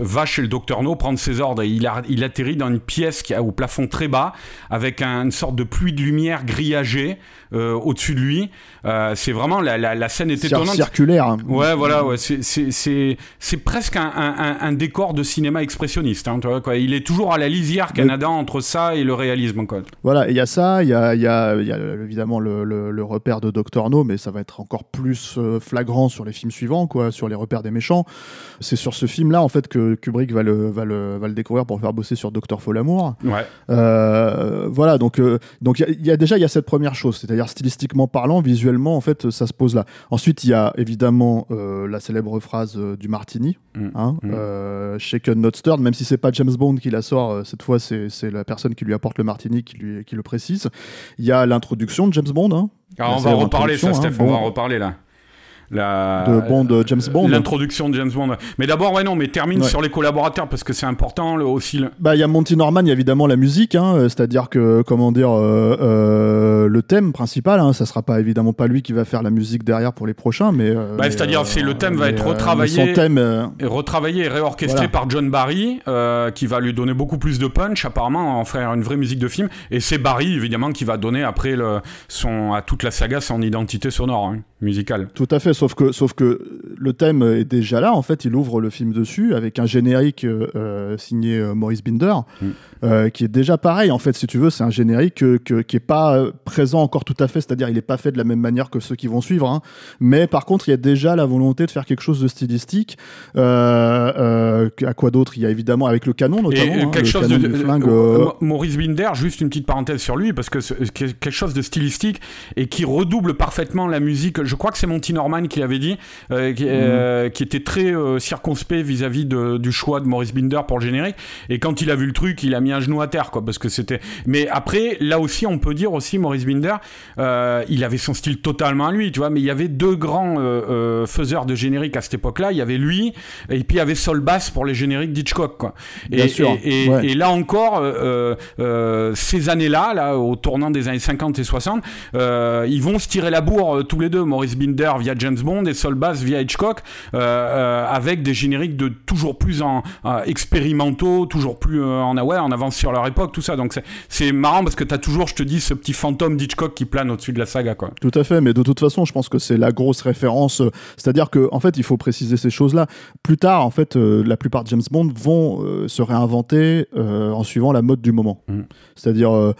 va chez le Docteur No prendre ses ordres et il, a, il atterrit dans une pièce qui a au plafond très bas, avec une sorte de pluie de lumière grillagée au-dessus de lui. Euh, c'est vraiment la, la, scène est étonnante. Circulaire. Hein. Ouais, voilà, ouais, c'est presque un, un, décor de cinéma expressionniste. Hein, tu vois, quoi. Il est toujours à la lisière Canada entre ça et le réalisme. Quoi. Voilà, il y a ça, il y a, y, a, y a, évidemment le, le, repère de Doctor No, mais ça va être encore plus euh, flagrant sur les films suivants, quoi, sur les repères des méchants. C'est sur ce film-là, en fait, que Kubrick va le, va le, va le découvrir pour faire bosser sur Docteur Folamour. Ouais. voilà, donc donc il y, a déjà il y a cette première chose, c'est-à-dire stylistiquement parlant, visuellement, en fait, ça se pose là. Ensuite, il y a évidemment euh, la célèbre phrase euh, du Martini, mm. Hein, mm. Euh, shaken not stirred, même si c'est pas James Bond qui la sort, cette fois c'est la personne qui lui apporte le Martini qui, lui, qui le précise. Il y a l'introduction de James Bond. Hein. on va en reparler, ça, hein. Steph, on va en reparler là. La de Bond, de James Bond. L'introduction de James Bond. Mais d'abord, ouais, non, mais termine Ouais. sur les collaborateurs parce que c'est important le- aussi. le- Bah, il y a Monty Norman, il y a évidemment la musique, hein, euh, c'est-à-dire que, comment dire, euh, euh, le thème principal, hein, ça sera pas évidemment pas lui qui va faire la musique derrière pour les prochains, mais. euh, Bah, c'est-à-dire, euh, c'est le thème va être euh, retravaillé. mais Son thème, euh, et retravaillé et réorchestré Voilà. par John Barry, euh, qui va lui donner beaucoup plus de punch, apparemment, en faire une vraie musique de film. Et c'est Barry, évidemment, qui va donner après le, son, à toute la saga son identité sonore, hein, musicale. Tout à fait, sauf que, sauf que le thème est déjà là. En fait, il ouvre le film dessus avec un générique euh, euh, signé euh, Maurice Binder, Mm. euh, qui est déjà pareil. En fait, si tu veux, c'est un générique que- qui est pas présent encore tout à fait. C'est-à-dire, il n'est pas fait de la même manière que ceux qui vont suivre. hein. Mais par contre, il y a déjà la volonté de faire quelque chose de stylistique. À quoi d'autre? Il y a évidemment avec le canon, notamment. Et hein, quelque le chose canon de. flingue, Maurice Binder, juste une petite parenthèse sur lui, parce que quelque chose de stylistique et qui redouble parfaitement la musique. Je crois que c'est Monty Norman qui l'avait dit, euh, qui, euh, qui était très euh, circonspect vis-à-vis du choix de Maurice Binder pour le générique. Et quand il a vu le truc, il a mis un genou à terre, quoi, parce que c'était. Mais après, là aussi, on peut dire aussi, Maurice Binder, il avait son style totalement à lui, tu vois, mais il y avait deux grands faiseurs de générique à cette époque-là. Il y avait lui, et puis il y avait Sol Bass pour les génériques d'Hitchcock, quoi. Et, Bien sûr, et- et- ouais. et là encore, ces années-là, là, au tournant des années 50 et 60, euh, ils vont se tirer la bourre tous les deux, Maurice Binder via James Bond et Sol Bass via Hitchcock, euh, euh, avec des génériques de toujours plus en, euh, expérimentaux, toujours plus en, ouais, en avance sur leur époque, tout ça. Donc c'est- marrant parce que t'as toujours, je te dis, ce petit fantôme d'Hitchcock qui plane au-dessus de la saga, quoi. Tout à fait, mais de toute façon, je pense que c'est la grosse référence. C'est-à-dire que, en fait, il faut préciser ces choses-là. Plus tard, en fait, euh, la plupart de James Bond vont euh, se réinventer euh, en suivant la mode du moment. Mm. C'est-à-dire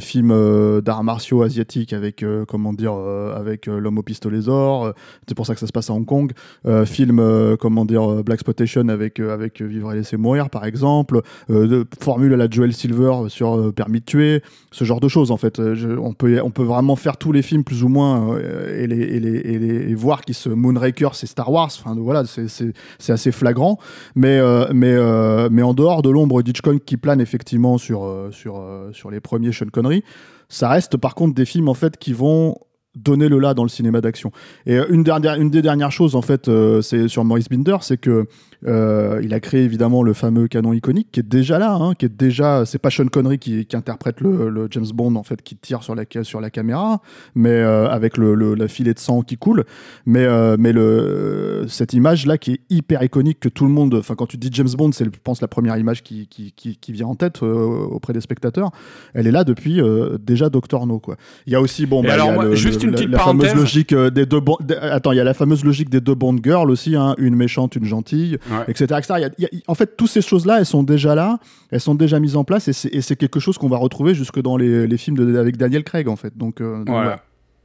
film d'arts martiaux asiatiques avec, comment dire, avec euh, l'homme au pistolet d'or. euh, c'est pour ça que ça se passe à Hong Kong. Euh, film, euh, comment dire, euh, Black Exploitation avec euh, avec Vivre et laisser mourir, par exemple. Euh, formule à la Joel Silver sur euh, Permis de tuer ce genre de choses en fait. Euh, on, peut, on peut vraiment faire tous les films plus ou moins euh, et, les, voir qui se Moonraker c'est Star Wars. Enfin voilà, c'est- assez flagrant. Mais, euh, mais, euh, mais en dehors de l'ombre d'Hitchcock qui plane effectivement sur, euh, sur, euh, sur les premiers Sean Connery, ça reste par contre des films en fait qui vont donner le là dans le cinéma d'action. Et euh, une, dernière, une des dernières choses en fait, euh, c'est sur Maurice Binder, c'est que euh, il a créé évidemment le fameux canon iconique qui est déjà là, hein, qui est déjà. C'est pas Sean Connery qui, qui interprète le, le James Bond en fait, qui tire sur la sur la caméra, mais euh, avec le, le- la filet de sang qui coule. Mais euh, mais le cette image là qui est hyper iconique que tout le monde. Enfin quand tu dis James Bond, c'est je pense la première image qui qui, qui, qui vient en tête euh, auprès des spectateurs. Elle est là depuis euh, déjà Doctor No quoi. Il y a aussi bon bah, alors, a moi, juste une la- petite la fameuse logique euh, des deux des- attends il y a la fameuse logique des deux Bond girls aussi hein, une méchante une gentille Ouais. etc. etc. Il y a- il y a- en fait, toutes ces choses-là, elles sont déjà là, elles sont déjà mises en place, et c'est quelque chose qu'on va retrouver jusque dans les, les films de, avec Daniel Craig, en fait. Donc, euh, donc, Voilà.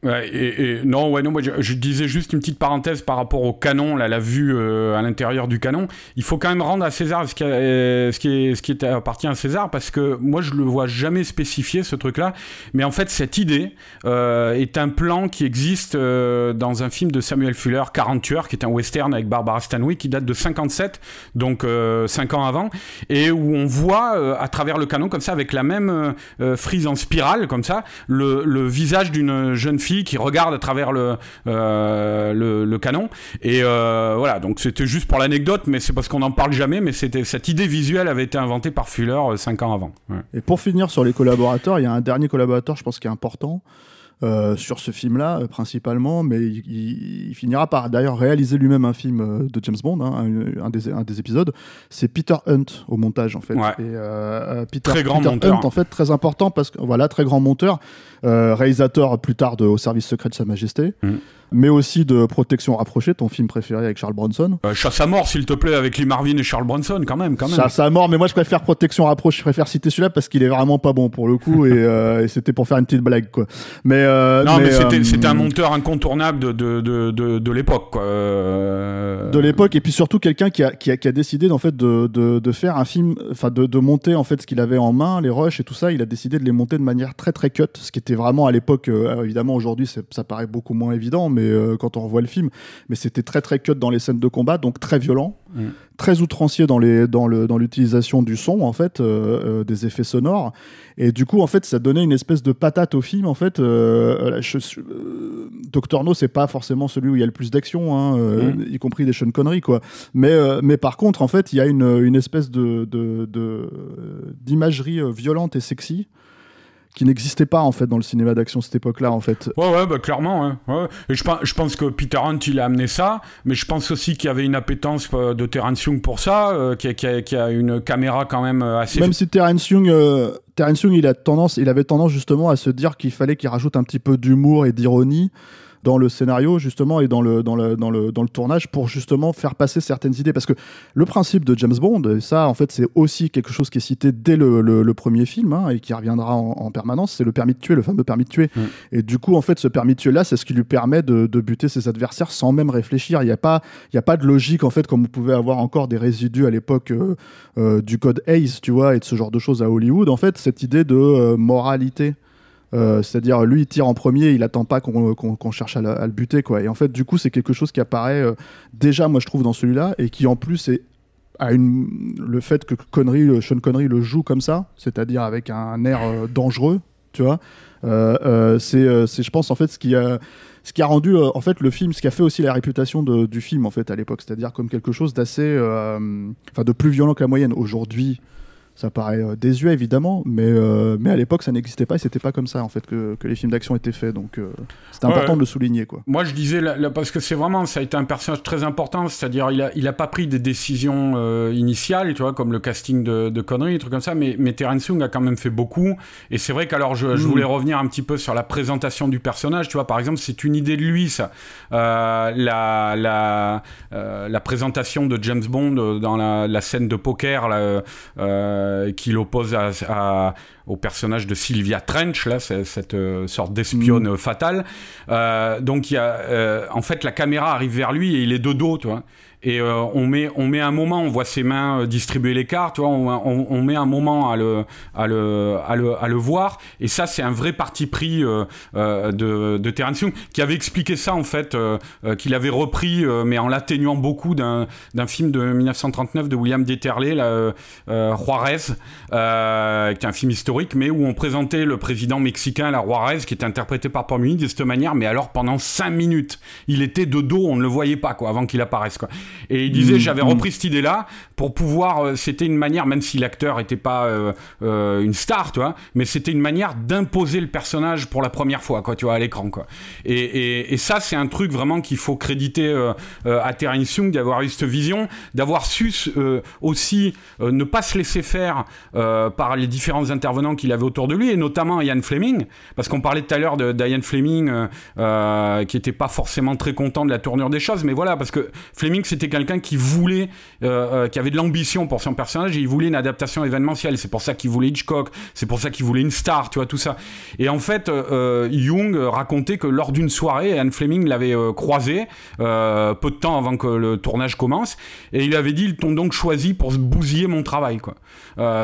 Et, et- non, ouais, non, moi, je, disais juste une petite parenthèse par rapport au canon, là, la vue euh, à l'intérieur du canon. Il faut quand même rendre à César ce qui, euh, ce qui, est, ce qui appartient à César, parce que moi, je le vois jamais spécifié, ce truc-là. Mais en fait, cette idée euh, est un plan qui existe euh, dans un film de Samuel Fuller, 40 tueurs, qui est un western avec Barbara Stanwyck, qui date de 57, donc 5 ans avant, et où on voit euh, à travers le canon, comme ça, avec la même euh, euh, frise en spirale, comme ça, le, le visage d'une jeune fille qui regarde à travers le, euh, canon. Et euh, voilà, donc c'était juste pour l'anecdote, mais c'est parce qu'on n'en parle jamais, mais c'était cette idée visuelle avait été inventée par Fuller 5 ans avant. Et pour finir sur les collaborateurs, il y a un dernier collaborateur, je pense, qui est important. Euh, sur ce film-là, euh, principalement, mais il, il- il finira par d'ailleurs réaliser lui-même un film euh, de James Bond, hein, un, un des, un des épisodes. C'est Peter Hunt au montage, en fait. Ouais. Et, Peter, Très grand Peter monteur. Hunt, en fait, très important parce que voilà, très grand monteur, euh, réalisateur plus tard de Au service secret de Sa Majesté, Mm. Mais aussi de Protection rapprochée, ton film préféré avec Charles Bronson. Euh, chasse à mort, s'il te plaît, avec Lee Marvin et Charles Bronson, quand même, quand même. Ça a mort, mais moi je préfère Protection rapprochée, je préfère citer celui-là parce qu'il est vraiment pas bon pour le coup et, (laughs) euh, et c'était pour faire une petite blague quoi. Mais euh, non, mais, c'était euh, c'était un monteur incontournable de, de, de, de, de l'époque, quoi. Euh, de l'époque et puis surtout quelqu'un qui a, qui, a, qui a décidé en fait de, de, de faire un film, enfin de, de monter en fait ce qu'il avait en main, les rushs et tout ça, il a décidé de les monter de manière très très cut, ce qui était vraiment à l'époque, euh, évidemment aujourd'hui ça paraît beaucoup moins évident, mais euh, quand on revoit le film, mais c'était très très cut dans les scènes de combat, donc très violent, Mm. très outrancier dans les dans le dans l'utilisation du son en fait, euh, euh, des effets sonores. Et du coup, en fait, ça donnait une espèce de patate au film. En fait, Doctor No, c'est pas forcément celui où il y a le plus d'action, hein, mm. y compris des Sean Connery, quoi. Mais mais par contre, en fait, il y a une, une espèce de d'imagerie violente et sexy qui n'existait pas en fait dans le cinéma d'action cette époque-là en fait. Ouais ouais bah clairement hein. ouais. Et je pense je pense que Peter Hunt il a amené ça, mais je pense aussi qu'il y avait une appétence euh, de Terence Young pour ça, euh, qui, a, qui, a, une caméra quand même euh, assez. Même si Terence Young Terence Young il a tendance il avait tendance justement à se dire qu'il fallait qu'il rajoute un petit peu d'humour et d'ironie dans le scénario justement et dans le, dans le, dans le, dans le tournage pour justement faire passer certaines idées. Parce que le principe de James Bond, et ça en fait c'est aussi quelque chose qui est cité dès le, le, premier film hein, et qui reviendra en, permanence, c'est le permis de tuer, le fameux permis de tuer. Mm. Et du coup en fait ce permis de tuer là, c'est ce qui lui permet de, de, buter ses adversaires sans même réfléchir. Il n'y a, pas, y a pas de logique en fait comme vous pouvez avoir encore des résidus à l'époque euh, euh, du code Hayes, tu vois, et de ce genre de choses à Hollywood. En fait cette idée de euh, moralité. Euh, c'est-à-dire, lui, il tire en premier, il attend pas qu'on cherche à, le buter, quoi. Et en fait, du coup, c'est quelque chose qui apparaît euh, déjà, moi, je trouve, dans celui-là, et qui en plus est a une, le fait que Connery, euh, Sean Connery le joue comme ça, c'est-à-dire avec un air dangereux, tu vois. c'est, je pense, en fait, ce qui a, ce qui a rendu, en fait, le film, ce qui a fait aussi la réputation du film, en fait, à l'époque, c'est-à-dire comme quelque chose d'assez, enfin, de plus violent que la moyenne. Aujourd'hui, ça paraît euh, désuet évidemment, mais, euh, mais à l'époque ça n'existait pas et c'était pas comme ça en fait que, que les films d'action étaient faits. Donc euh, c'est important de le souligner quoi. Moi je disais parce que c'est vraiment ça a été un personnage très important, c'est-à-dire il a, il a pas pris des décisions initiales, tu vois, comme le casting de, de Connery, des trucs comme ça, mais, mais Terence Young a quand même fait beaucoup. Et c'est vrai qu'alors je, je, mm. voulais revenir un petit peu sur la présentation du personnage, tu vois, par exemple c'est une idée de lui ça, la la, la présentation de James Bond dans la, la scène de poker là. Euh, qui l'oppose à, au personnage de Sylvia Trench, là, cette euh, sorte d'espionne mm. fatale. Euh, donc, il y a, en fait, la caméra arrive vers lui et il est de dos, tu vois et euh, on met on met un moment on voit ses mains euh, distribuer les cartes tu vois on, on, met un moment à le à le à le, à le voir. Et ça c'est un vrai parti pris euh, de de Terence Young qui avait expliqué ça en fait qu'il avait repris mais en l'atténuant beaucoup d'un d'un film de 1939 de William Dieterle Juarez qui est un film historique mais où on présentait le président mexicain la Juarez qui était interprété par Paul de cette manière mais alors pendant 5 minutes il était de dos on ne le voyait pas quoi avant qu'il apparaisse quoi et il disait, mm, j'avais mm. repris cette idée-là pour pouvoir, euh, c'était une manière, même si l'acteur n'était pas euh, euh, une star, tu vois, mais c'était une manière d'imposer le personnage pour la première fois, quoi, tu vois, à l'écran, quoi. Et, et, ça, c'est un truc vraiment qu'il faut créditer à Terence Young d'avoir eu cette vision, d'avoir su aussi ne pas se laisser faire par les différents intervenants qu'il avait autour de lui, et notamment Ian Fleming, parce qu'on parlait tout à l'heure d'Ian Fleming, qui était pas forcément très content de la tournure des choses, mais voilà, parce que Fleming, c'était quelqu'un qui voulait, euh, euh, qui avait de l'ambition pour son personnage et il voulait une adaptation événementielle. C'est pour ça qu'il voulait Hitchcock, c'est pour ça qu'il voulait une star, tu vois, tout ça. Et en fait, euh, Jung racontait que lors d'une soirée, Anne Fleming l'avait croisé peu de temps avant que le tournage commence et il avait dit ils t'ont donc choisi pour bousiller mon travail, quoi.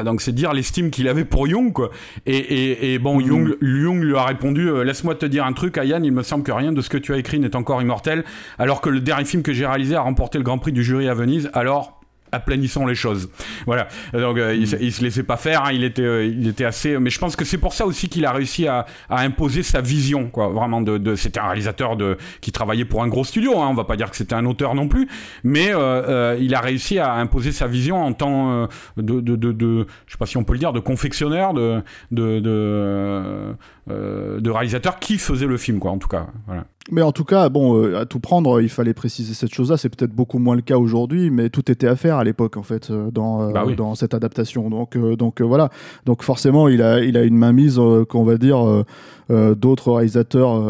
donc c'est dire l'estime qu'il avait pour Jung, quoi. Et, et, bon, Jung, mm. Jung, lui a répondu laisse-moi te dire un truc, Yann, il me semble que rien de ce que tu as écrit n'est encore immortel, alors que le dernier film que j'ai réalisé a remporté le Grand Prix du jury à Venise, alors aplanissons les choses. Voilà. Donc euh, il, il, se laissait pas faire. Hein. Il était, euh, il était assez. Mais je pense que c'est pour ça aussi qu'il a réussi à, à, imposer sa vision, quoi. Vraiment de. de c'était un réalisateur de qui travaillait pour un gros studio. Hein. On va pas dire que c'était un auteur non plus, mais euh, il a réussi à imposer sa vision en tant de, de, de, de, je sais pas si on peut le dire, de confectionneur, de, de, de, de réalisateur qui faisait le film, quoi. En tout cas. Voilà. Mais en tout cas, bon, euh, à tout prendre, il fallait préciser cette chose-là. C'est peut-être beaucoup moins le cas aujourd'hui, mais tout était à faire à l'époque, en fait, euh, dans, euh, bah dans cette adaptation. Donc, donc voilà. Donc forcément, il a, il a une mainmise qu'on va dire d'autres réalisateurs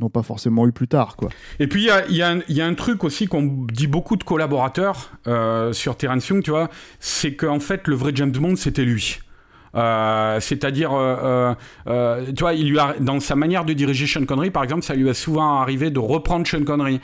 n'ont pas forcément eu plus tard, quoi. Et puis il y a, y, a y a, un truc aussi qu'on dit beaucoup de collaborateurs sur Terence Young, tu vois, c'est qu'en fait le vrai James Bond c'était lui. Euh, c'est-à-dire, euh, euh, tu vois, il lui a, dans sa manière de diriger Sean Connery, par exemple, ça lui a souvent arrivé de reprendre Sean Connery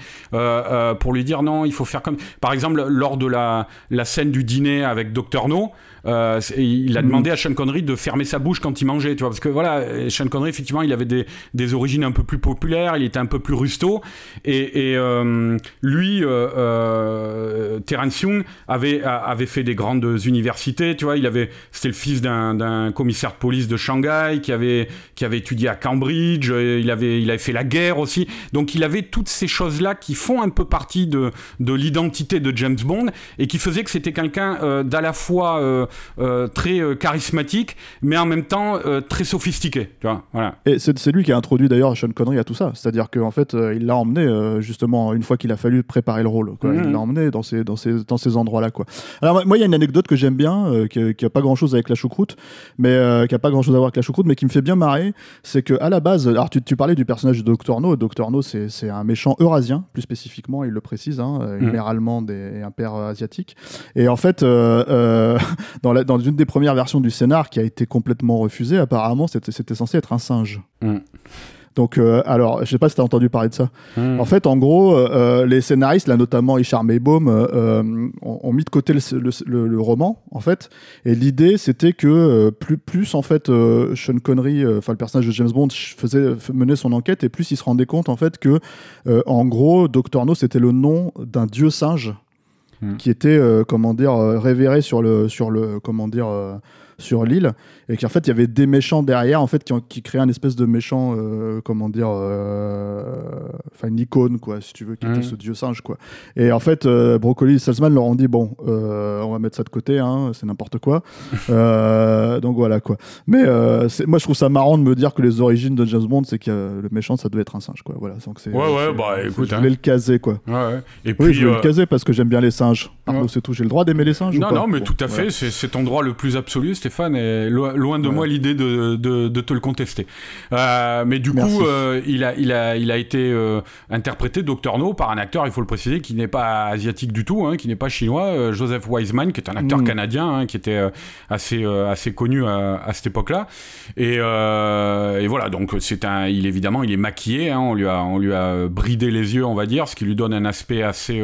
pour lui dire non, il faut faire comme. Par exemple, lors de la, la scène du dîner avec Dr No. Euh, il a demandé à Sean Connery de fermer sa bouche quand il mangeait, tu vois, parce que voilà, Sean Connery effectivement, il avait des, des origines un peu plus populaires, il était un peu plus rusto, et, et euh, lui, euh, euh, Terence Young avait avait fait des grandes universités, tu vois, il avait, c'était le fils d'un commissaire de police de Shanghai qui avait qui avait étudié à Cambridge, il avait il avait fait la guerre aussi, donc il avait toutes ces choses là qui font un peu partie de de l'identité de James Bond et qui faisait que c'était quelqu'un d'à la fois euh, très euh, charismatique, mais en même temps euh, très sophistiqué. Tu vois, voilà. Et c'est lui qui a introduit d'ailleurs Sean Connery à tout ça. C'est-à-dire qu'en fait, il l'a emmené justement une fois qu'il a fallu préparer le rôle. Quoi. Il l'a emmené dans ces, dans ces, dans ces endroits-là. Quoi. Alors moi, il y a une anecdote que j'aime bien, qui, n'a pas grand-chose avec la choucroute, mais qui a pas grand-chose à voir avec la choucroute, mais qui me fait bien marrer. C'est que à la base, alors tu, tu parlais du personnage de Dr No. Dr No, c'est un méchant eurasien, plus spécifiquement, il le précise, hein, une mhm. mère allemande et, un père asiatique. Et en fait, (laughs) dans, la, dans une des premières versions du scénar qui a été complètement refusée, apparemment, c'était censé être un singe. Mm. Donc, euh, alors, je sais pas si tu as entendu parler de ça. Mm. En fait, en gros, euh, euh, les scénaristes, là notamment Ishar Maybaum, ont, mis de côté le, roman, en fait. Et l'idée, c'était que plus, plus, en fait, Sean Connery, enfin le personnage de James Bond, faisait mener son enquête, et plus il se rendait compte, en fait, que, en gros, Dr No, c'était le nom d'un dieu singe Hmm. qui était, euh, comment dire, euh, révéré sur le, sur le, comment dire, euh, sur l'île et qu'en fait il y avait des méchants derrière en fait qui, qui créaient un espèce de méchant euh, comment dire euh, enfin une icône quoi si tu veux qui était mmh. ce dieu singe quoi. Et en fait euh, Broccoli et Salzman leur ont dit bon on va mettre ça de côté hein, c'est n'importe quoi. (laughs) Donc voilà quoi. Mais moi je trouve ça marrant de me dire que les origines de James Bond c'est que le méchant ça devait être un singe quoi. Voilà donc c'est ouais ouais bah écoute je voulais hein. le caser quoi. Ouais, ouais. et puis oui, je voulais le caser parce que j'aime bien les singes. C'est tout j'ai le droit d'aimer les singes non ou pas non mais tout à fait c'est ton droit le plus absolu Stéphane et loin de moi l'idée de, de, te le contester. Euh, mais du coup, euh, il, a, il, a, il a été euh, interprété, Dr No, par un acteur, il faut le préciser, qui n'est pas asiatique du tout, hein, qui n'est pas chinois, Joseph Wiseman, qui est un acteur mm. canadien, hein, qui était assez, assez connu à, cette époque-là. Et, et, voilà, donc c'est un, il évidemment, il est maquillé, hein, on, lui a, on lui a bridé les yeux, on va dire, ce qui lui donne un aspect assez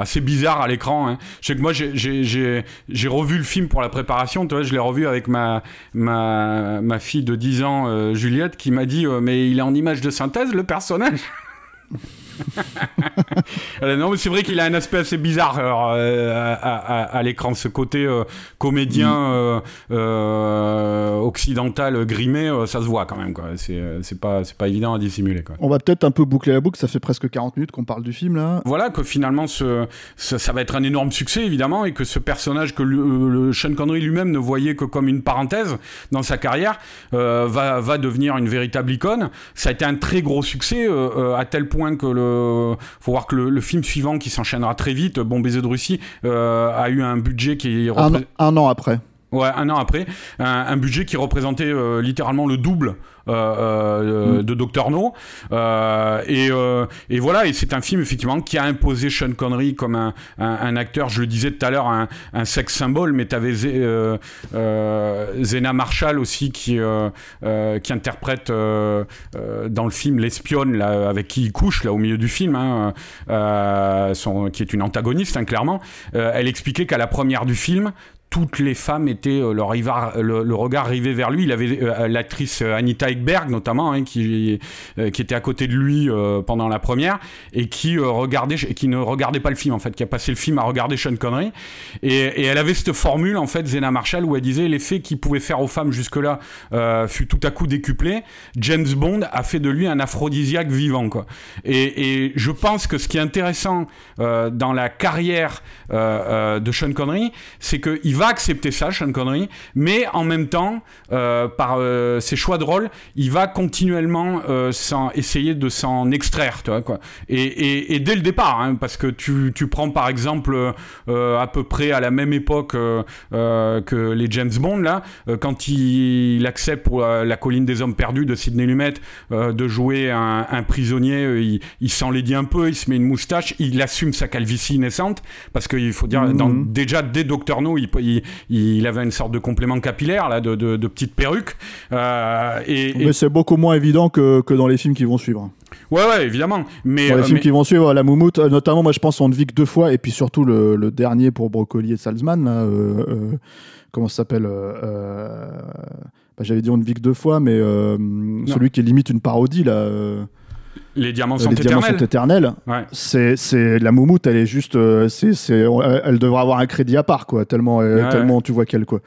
assez bizarre à l'écran. Hein. Je sais que moi, j'ai revu le film pour la préparation. Tu vois, je l'ai revu avec ma, ma, fille de 10 ans, euh, Juliette, qui m'a dit euh, Mais il est en image de synthèse, le personnage (laughs) (laughs) non, mais c'est vrai qu'il a un aspect assez bizarre euh, à, l'écran, ce côté euh, comédien mm. occidental grimé, ça se voit quand même. C'est, pas, pas évident à dissimuler. Quoi. On va peut-être un peu boucler la boucle, ça fait presque 40 minutes qu'on parle du film là. Voilà, que finalement ce, ça va être un énorme succès évidemment, et que ce personnage que le, Sean Connery lui-même ne voyait que comme une parenthèse dans sa carrière va, va devenir une véritable icône. Ça a été un très gros succès, à tel point que le euh, faut voir que le, film suivant qui s'enchaînera très vite, Bon baiser de Russie, euh, a eu un budget qui est un an après. Ouais, un an après, un, budget qui représentait euh, littéralement le double euh, euh, mm. de Dr No. Et, et, voilà, et c'est un film effectivement qui a imposé Sean Connery comme un, un, acteur, je le disais tout à l'heure, un, un sex symbole, mais tu avais Zena Marshall aussi qui, qui interprète dans le film l'espionne là, avec qui il couche là au milieu du film, hein, son, qui est une antagoniste hein, clairement. elle expliquait qu'à la première du film, toutes les femmes étaient euh, le, regard rivé vers lui. Il avait euh, l'actrice euh, Anita Ekberg notamment hein, qui qui était à côté de lui pendant la première et qui regardait qui ne regardait pas le film en fait, qui a passé le film à regarder Sean Connery et, et elle avait cette formule en fait Zena Marshall où elle disait l'effet qu'il pouvait faire aux femmes jusque là fut tout à coup décuplé. James Bond a fait de lui un aphrodisiaque vivant quoi. Et, et je pense que ce qui est intéressant dans la carrière de Sean Connery, c'est qu'il va accepter ça, Sean Connery, mais en même temps, euh, par euh, ses choix de rôle, il va continuellement euh, essayer de s'en extraire, tu vois, quoi. Et, dès le départ, hein, parce que tu, tu, prends par exemple à peu près à la même époque que les James Bond, là, quand il, accepte pour la colline des hommes perdus de Sidney Lumet de jouer un, prisonnier, il, il s'enlaidit un peu, il se met une moustache, il assume sa calvitie naissante, parce qu'il faut dire, dans, mmh. déjà dès Doctor No, il, il, il avait une sorte de complément capillaire là, de, de, de petite perruque. Euh, et, et- Mais c'est beaucoup moins évident que, que dans les films qui vont suivre. ouais, ouais, évidemment. Mais, Dans les euh, films mais- qui vont suivre, la moumoute, euh, notamment, moi je pense on ne vit que deux fois, et puis surtout le, le dernier pour Brocoli et Salzman, là, euh, euh, comment ça s'appelle bah, J'avais dit on ne vit que deux fois, mais celui qui est limite une parodie, là, les diamants les sont diamants éternels. sont éternels. Ouais. C'est, c'est la moumoute, elle est juste, euh, c'est, c'est, elle devrait avoir un crédit à part, quoi, tellement, euh, Ouais. tellement tu vois qu'elle, quoi.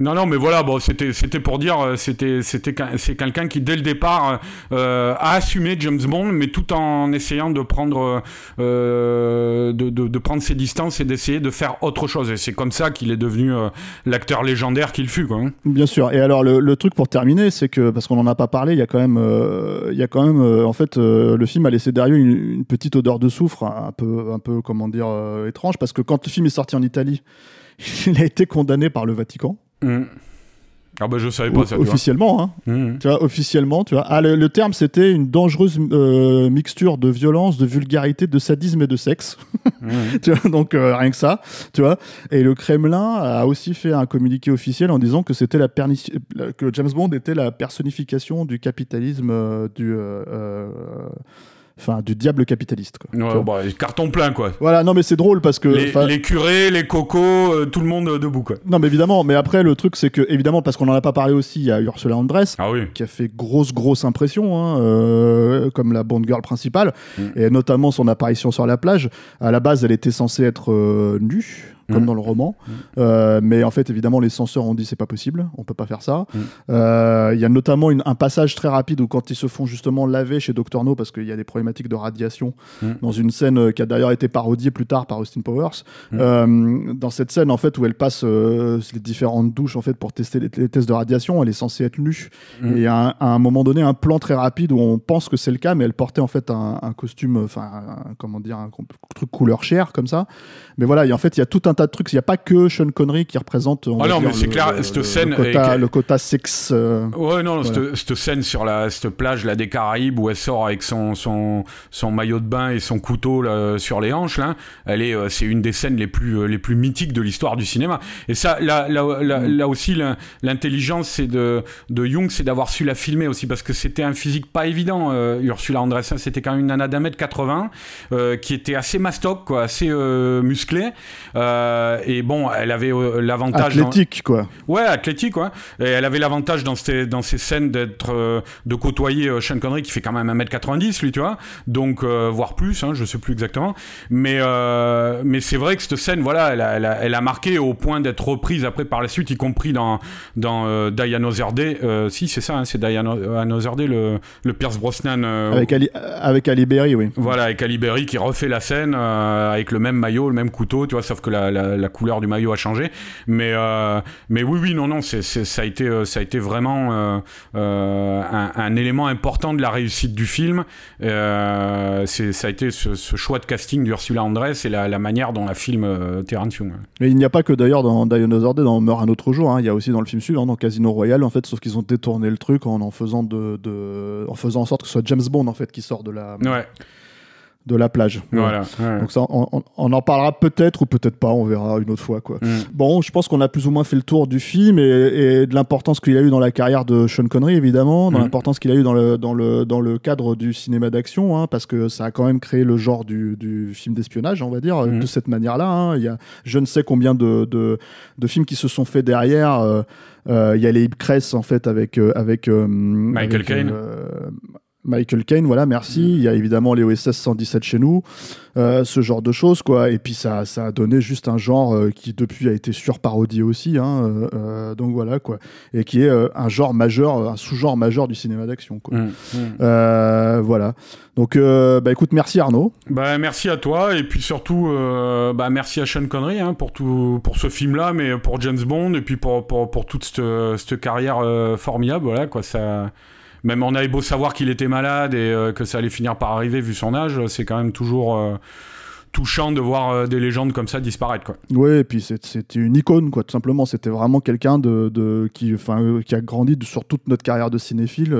Non, non, mais voilà, bon, c'était, c'était pour dire, euh, c'était, c'était, c'est quelqu'un qui dès le départ euh, a assumé James Bond, mais tout en essayant de prendre, euh, de, de, de prendre ses distances et d'essayer de faire autre chose. Et c'est comme ça qu'il est devenu euh, l'acteur légendaire qu'il fut, quoi. hein. Bien sûr. Et alors le, le truc pour terminer, c'est que parce qu'on n'en a pas parlé, il y a quand même, euh, il y a quand même, euh, en fait, euh, le film a laissé derrière une, une petite odeur de soufre, un peu, un peu, comment dire, euh, étrange, parce que quand le film est sorti en Italie, (laughs) il a été condamné par le Vatican, Mm. Ah bah je savais pas ça, tu vois. officiellement. Hein, Mm. tu vois, officiellement, tu vois. Ah, le, le terme, c'était une dangereuse euh, mixture de violence, de vulgarité, de sadisme et de sexe. Mm. (laughs) tu vois, donc euh, rien que ça, tu vois. Et le Kremlin a aussi fait un communiqué officiel en disant que c'était la que James Bond était la personnification du capitalisme euh, du enfin du diable capitaliste quoi. Ouais, bah, carton plein, quoi. Voilà, non mais c'est drôle parce que Les, curés, les cocos, euh, tout le monde euh, debout, quoi. non mais évidemment, mais après le truc c'est que évidemment parce qu'on en a pas parlé aussi, il y a Ursula Andress Ah oui. qui a fait grosse grosse impression hein, euh, comme la Bond girl principale Mm. et notamment son apparition sur la plage à la base elle était censée être euh, nue comme Mm. dans le roman Mm. Euh, mais en fait évidemment les censeurs ont dit c'est pas possible on peut pas faire ça Mm. Euh, il y a notamment une- un passage très rapide où quand ils se font justement laver chez Dr No parce qu'il y a des problématiques de radiation dans une scène euh, qui a d'ailleurs été parodiée plus tard par Austin Powers. Euh, dans cette scène en fait où elle passe les différentes douches en fait pour tester les, les tests de radiation elle est censée être nue et un- à un moment donné un plan très rapide où on pense que c'est le cas, mais elle portait en fait un, un costume, enfin, un- comment dire, un com- truc couleur chair comme ça. Mais voilà, et en fait, il y a tout un tas de trucs. Il n'y a pas que Sean Connery qui représente. on Ah non, mais c'est clair, le- cette le scène quota, le quota sexe. euh, Ouais, non, Voilà. cette, cette scène sur la, cette plage là, des Caraïbes où elle sort avec son, son, son maillot de bain et son couteau là, sur les hanches, là, elle est, euh, c'est une des scènes les plus, euh, les plus mythiques de l'histoire du cinéma. Et ça, là, là, là, Mm. là aussi, l'in- l'intelligence c'est de, de Jung, c'est d'avoir su la filmer aussi parce que c'était un physique pas évident. euh, Ursula Andress, hein, c'était quand même une nana d'un mètre 80 euh, qui était assez mastoc, quoi, assez musclée. Euh, et bon, elle avait euh, l'avantage. dans- athlétique, quoi. Ouais, athlétique, ouais. Et elle avait l'avantage dans ces, dans ces scènes d'être, euh, de côtoyer euh, Sean Connery qui fait quand même 1m90, lui, tu vois. Donc, euh, voire plus, hein, je sais plus exactement. Mais, euh, mais c'est vrai que cette scène, voilà, elle a, elle a, elle a marqué au point d'être reprise après par la suite, y compris dans, dans euh. Euh, si, c'est ça, hein, c'est Another Day, le, le Pierce Brosnan. euh, Avec Ali, avec Ali Berry, oui. voilà, avec Ali Berry qui refait la scène euh, avec le même maillot, le même couteau, tu vois, sauf que la, la, la couleur du maillot a changé. Mais, euh, mais oui, oui, non, non, c'est, ça, a été, euh, ça a été vraiment euh, un, un élément important de la réussite du film. C'est, ça a été ce, ce choix de casting d'Ursula Andress et la, la manière dont la filme euh, Terrence Young. Mais il n'y a pas que d'ailleurs dans Die Another Day, dans Meurt un autre jour. hein. Il y a aussi dans le film suivant, dans Casino Royale, en fait, sauf qu'ils ont détourné le truc en en faisant de, de- en faisant en sorte que ce soit James Bond en fait qui sort de la, Ouais, de la plage. voilà. ouais. Donc ça, on, en parlera peut-être ou peut-être pas, on verra une autre fois. Quoi. Mm. Bon, je pense qu'on a plus ou moins fait le tour du film et, et de l'importance qu'il a eu dans la carrière de Sean Connery, évidemment, dans Mm. l'importance qu'il a eu dans le, dans, le, dans le cadre du cinéma d'action, hein, parce que ça a quand même créé le genre du, du film d'espionnage, on va dire, Mm. de cette manière-là. hein. Il y a je ne sais combien de, de, de films qui se sont faits derrière. euh, euh, Il y a les Cress, en fait, avec... euh, avec euh, Michael Caine. Michael Caine, voilà, merci. Il y a évidemment les OSS 117 chez nous, euh, ce genre de choses, quoi. Et puis ça, ça a donné juste un genre euh, qui depuis a été surparodié aussi, hein, euh, euh, donc voilà, quoi. Et qui est euh, un genre majeur, un sous-genre majeur du cinéma d'action, quoi. Mm, mm. Euh, voilà. Donc, euh, bah écoute, merci Arnaud. Bah, merci à toi et puis surtout euh, bah, merci à Sean Connery hein, pour tout pour ce film là mais pour James Bond et puis pour pour, pour toute cette, cette carrière euh, formidable voilà quoi ça même on avait beau savoir qu'il était malade et euh, que ça allait finir par arriver vu son âge c'est quand même toujours euh, touchant de voir des légendes comme ça disparaître. Quoi. Ouais, et puis c'était une icône, quoi, tout simplement. C'était vraiment quelqu'un de, de, qui, a grandi sur toute notre carrière de cinéphile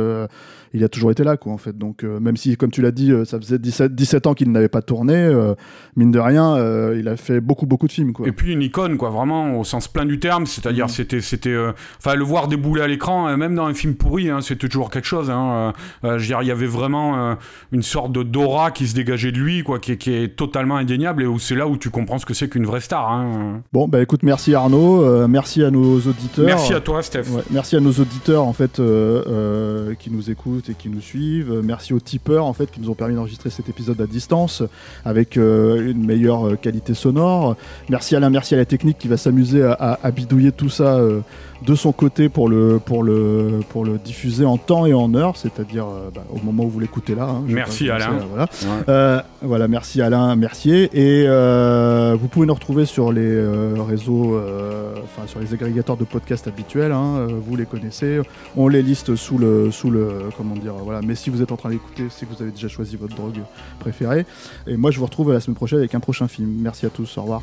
il a toujours été là, quoi, en fait. Donc, euh, même si, comme tu l'as dit, euh, ça faisait 17, 17 ans qu'il n'avait pas tourné, euh, mine de rien, il a fait beaucoup, beaucoup de films, quoi. Et puis une icône, quoi, vraiment, au sens plein du terme. C'est-à-dire, mm. c'était, c'était, enfin, le voir débouler à l'écran, même dans un film pourri, hein, c'était toujours quelque chose. Hein, je veux dire, il y avait vraiment une sorte de d'aura qui se dégageait de lui, quoi, qui, qui est totalement indéniable, et où c'est là où tu comprends ce que c'est qu'une vraie star. Hein. Bon, bah écoute, merci Arnaud, merci à nos auditeurs. Merci à toi, Steph. merci à nos auditeurs, en fait, qui nous écoutent et qui nous suivent. Merci aux tipeurs en fait qui nous ont permis d'enregistrer cet épisode à distance avec euh, une meilleure euh, qualité sonore. Merci la merci à la technique qui va s'amuser à, bidouiller tout ça euh, de son côté pour le, pour le, pour le diffuser en temps et en heure, c'est-à-dire bah, au moment où vous l'écoutez là. Hein, merci Alain. voilà. voilà. merci Alain Et vous pouvez nous retrouver sur les réseaux, enfin sur les agrégateurs de podcasts habituels. Hein, vous les connaissez. On les liste sous le, sous le, comment dire, voilà. Mais si vous êtes en train d'écouter, c'est que vous avez déjà choisi votre drogue préférée. Et moi, je vous retrouve la semaine prochaine avec un prochain film. Merci à tous. Au revoir.